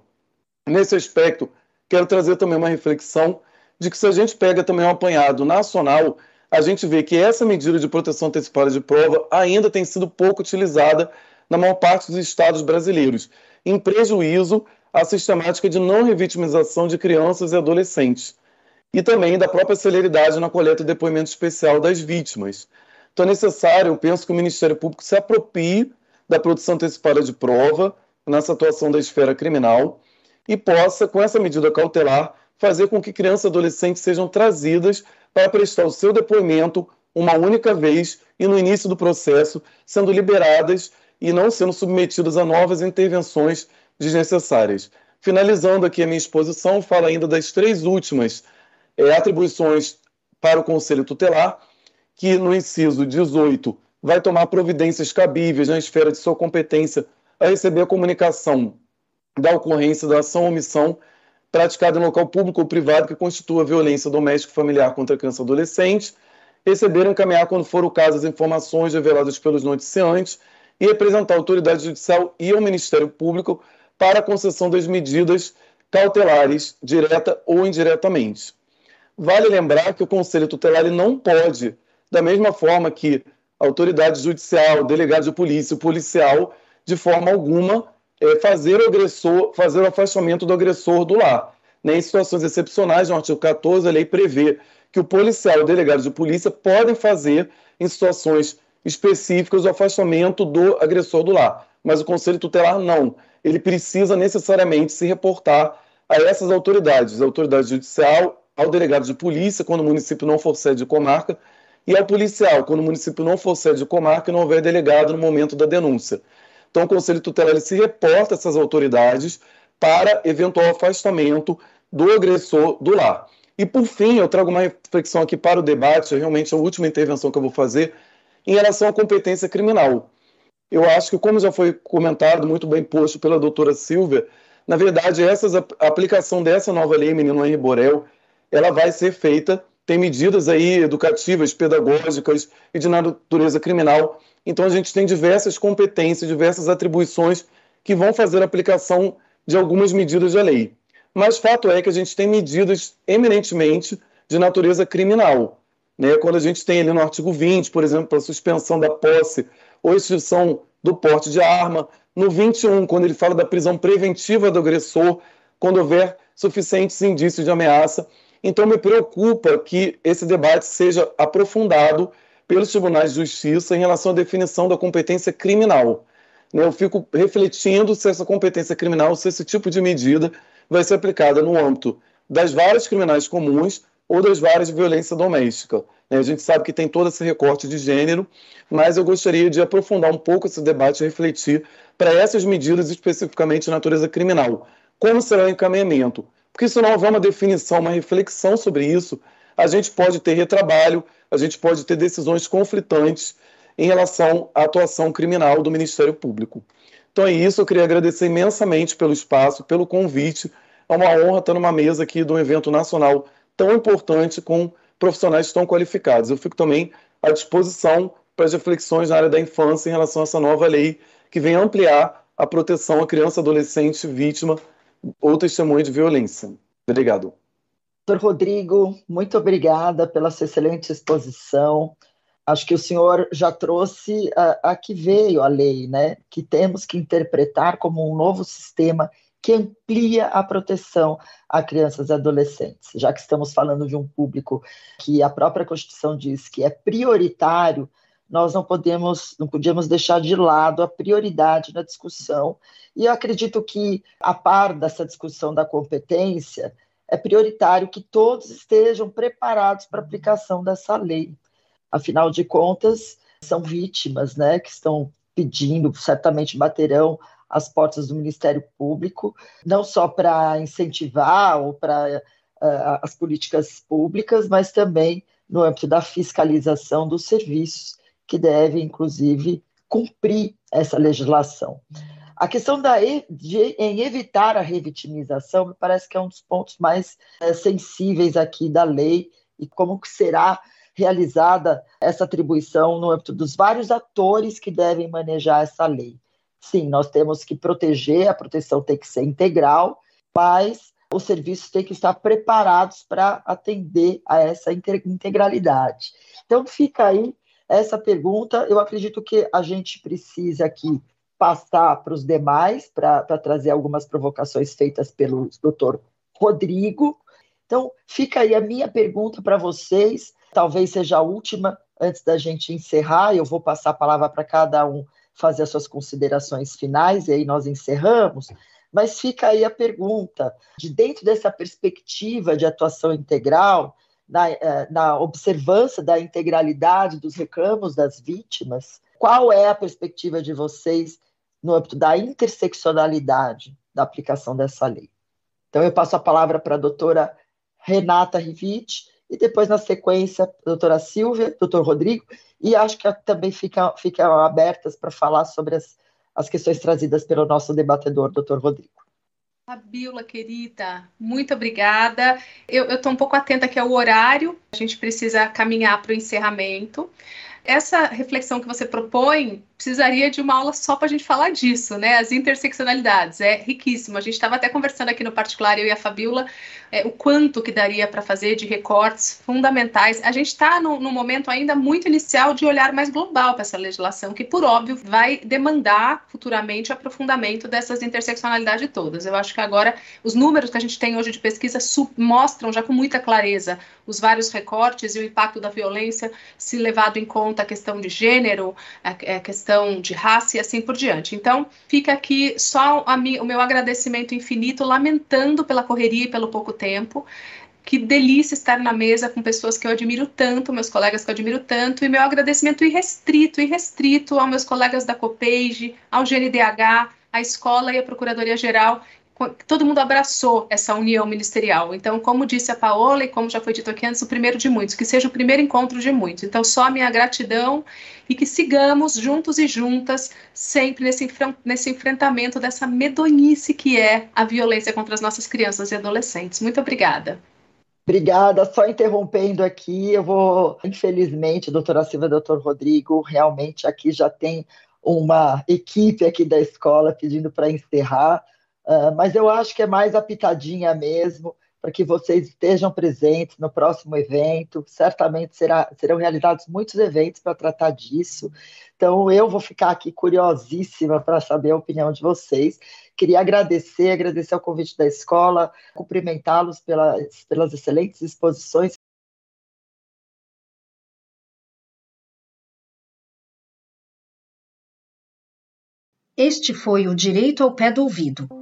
Nesse aspecto, quero trazer também uma reflexão de que se a gente pega também um apanhado nacional, a gente vê que essa medida de proteção antecipada de prova ainda tem sido pouco utilizada na maior parte dos estados brasileiros, em prejuízo à sistemática de não revitimização de crianças e adolescentes, e também da própria celeridade na coleta e depoimento especial das vítimas. Então é necessário, eu penso que o Ministério Público se aproprie da produção antecipada de prova nessa atuação da esfera criminal e possa, com essa medida cautelar, fazer com que crianças e adolescentes sejam trazidas para prestar o seu depoimento uma única vez e no início do processo, sendo liberadas e não sendo submetidas a novas intervenções desnecessárias. Finalizando aqui a minha exposição, falo ainda das três últimas é, atribuições para o Conselho Tutelar, que no inciso 18 vai tomar providências cabíveis na esfera de sua competência a receber a comunicação da ocorrência da ação ou omissão praticada em local público ou privado que constitua violência doméstica familiar contra criança ou adolescente, receber e encaminhar, quando for o caso, as informações reveladas pelos noticiantes e representar a autoridade judicial e o Ministério Público para a concessão das medidas cautelares, direta ou indiretamente. Vale lembrar que o Conselho Tutelar não pode, da mesma forma que a autoridade judicial, delegado de polícia, o policial, de forma alguma, é, fazer o agressor, fazer o afastamento do agressor do lar. Né? Em situações excepcionais, no artigo 14, a lei prevê que o policial e o delegado de polícia podem fazer, em situações específicas, o afastamento do agressor do lar. Mas o Conselho Tutelar não. Ele precisa necessariamente se reportar a essas autoridades, a autoridade judicial, ao delegado de polícia, quando o município não for sede de comarca, e ao policial, quando o município não for sede de comarca e não houver delegado no momento da denúncia. Então, o Conselho Tutelar se reporta a essas autoridades para eventual afastamento do agressor do lar. E, por fim, eu trago uma reflexão aqui para o debate, realmente a última intervenção que eu vou fazer, em relação à competência criminal. Eu acho que, como já foi comentado, muito bem posto pela doutora Silvia, na verdade, essa, a aplicação dessa nova lei, Menino Henri Borel, ela vai ser feita, tem medidas aí educativas, pedagógicas e de natureza criminal então, a gente tem diversas competências, diversas atribuições que vão fazer a aplicação de algumas medidas da lei. Mas fato é que a gente tem medidas eminentemente de natureza criminal. Né? Quando a gente tem ali no artigo 20, por exemplo, a suspensão da posse ou extinção do porte de arma. No 21, quando ele fala da prisão preventiva do agressor, quando houver suficientes indícios de ameaça. Então, me preocupa que esse debate seja aprofundado pelos tribunais de justiça em relação à definição da competência criminal. Né, eu fico refletindo se essa competência criminal, se esse tipo de medida vai ser aplicada no âmbito das várias criminais comuns ou das várias de violência doméstica. Né, a gente sabe que tem todo esse recorte de gênero, mas eu gostaria de aprofundar um pouco esse debate e refletir para essas medidas especificamente de natureza criminal. Como será o encaminhamento? Porque se não houver uma definição, uma reflexão sobre isso, a gente pode ter retrabalho, a gente pode ter decisões conflitantes em relação à atuação criminal do Ministério Público. Então é isso, eu queria agradecer imensamente pelo espaço, pelo convite. É uma honra estar numa mesa aqui de um evento nacional tão importante com profissionais tão qualificados. Eu fico também à disposição para as reflexões na área da infância em relação a essa nova lei que vem ampliar a proteção à criança, adolescente, vítima ou testemunha de violência. Obrigado. Doutor Rodrigo, muito obrigada pela sua excelente exposição. Acho que o senhor já trouxe a, a que veio a lei, né? Que temos que interpretar como um novo sistema que amplia a proteção a crianças e adolescentes, já que estamos falando de um público que a própria Constituição diz que é prioritário nós não podemos, não podíamos deixar de lado a prioridade na discussão. E eu acredito que, a par dessa discussão da competência, é prioritário que todos estejam preparados para a aplicação dessa lei. Afinal de contas, são vítimas, né, que estão pedindo, certamente baterão às portas do Ministério Público, não só para incentivar ou para uh, as políticas públicas, mas também no âmbito da fiscalização dos serviços que devem, inclusive, cumprir essa legislação. A questão da, de, em evitar a revitimização me parece que é um dos pontos mais é, sensíveis aqui da lei e como que será realizada essa atribuição no âmbito dos vários atores que devem manejar essa lei. Sim, nós temos que proteger, a proteção tem que ser integral, mas os serviços têm que estar preparados para atender a essa integralidade. Então, fica aí essa pergunta, eu acredito que a gente precisa aqui passar para os demais, para trazer algumas provocações feitas pelo doutor Rodrigo. Então, fica aí a minha pergunta para vocês, talvez seja a última, antes da gente encerrar, eu vou passar a palavra para cada um fazer as suas considerações finais, e aí nós encerramos. Mas fica aí a pergunta: de dentro dessa perspectiva de atuação integral, na, eh, na observância da integralidade dos reclamos das vítimas, qual é a perspectiva de vocês no âmbito da interseccionalidade da aplicação dessa lei? Então, eu passo a palavra para a doutora Renata Rivit, e depois, na sequência, a doutora Silvia, doutor Rodrigo, e acho que também ficam, ficam abertas para falar sobre as, as questões trazidas pelo nosso debatedor, doutor Rodrigo. Fabiola, querida, muito obrigada. Eu estou um pouco atenta aqui ao horário, a gente precisa caminhar para o encerramento. Essa reflexão que você propõe precisaria de uma aula só para a gente falar disso, né? As interseccionalidades, é riquíssimo. A gente estava até conversando aqui no particular, eu e a Fabiola, é, o quanto que daria para fazer de recortes fundamentais. A gente está num, momento ainda muito inicial de olhar mais global para essa legislação, que, por óbvio, vai demandar futuramente o aprofundamento dessas interseccionalidades todas. Eu acho que agora os números que a gente tem hoje de pesquisa mostram já com muita clareza os vários recortes e o impacto da violência, se levado em conta a questão de gênero, a, questão questão de raça e assim por diante. Então, fica aqui só mi, o meu agradecimento infinito, lamentando pela correria e pelo pouco tempo. Que delícia estar na mesa com pessoas que eu admiro tanto, meus colegas que eu admiro tanto, e meu agradecimento irrestrito, irrestrito aos meus colegas da COPEIGE, ao GNDH, à escola e à Procuradoria-Geral, todo mundo abraçou essa união ministerial. Então, como disse a Paola e como já foi dito aqui antes, o primeiro de muitos, que seja o primeiro encontro de muitos. Então, só a minha gratidão e que sigamos juntos e juntas sempre nesse, nesse enfrentamento dessa medonhice que é a violência contra as nossas crianças e adolescentes. Muito obrigada. Obrigada. Só interrompendo aqui, eu vou, infelizmente, doutora Silva e doutor Rodrigo, realmente aqui já tem uma equipe aqui da escola pedindo para encerrar. Uh, mas eu acho que é mais a pitadinha mesmo, para que vocês estejam presentes no próximo evento. Certamente será, serão realizados muitos eventos para tratar disso. Então, eu vou ficar aqui curiosíssima para saber a opinião de vocês. Queria agradecer, agradecer o convite da escola, cumprimentá-los pelas, pelas excelentes exposições. Este foi o Direito ao Pé do Ouvido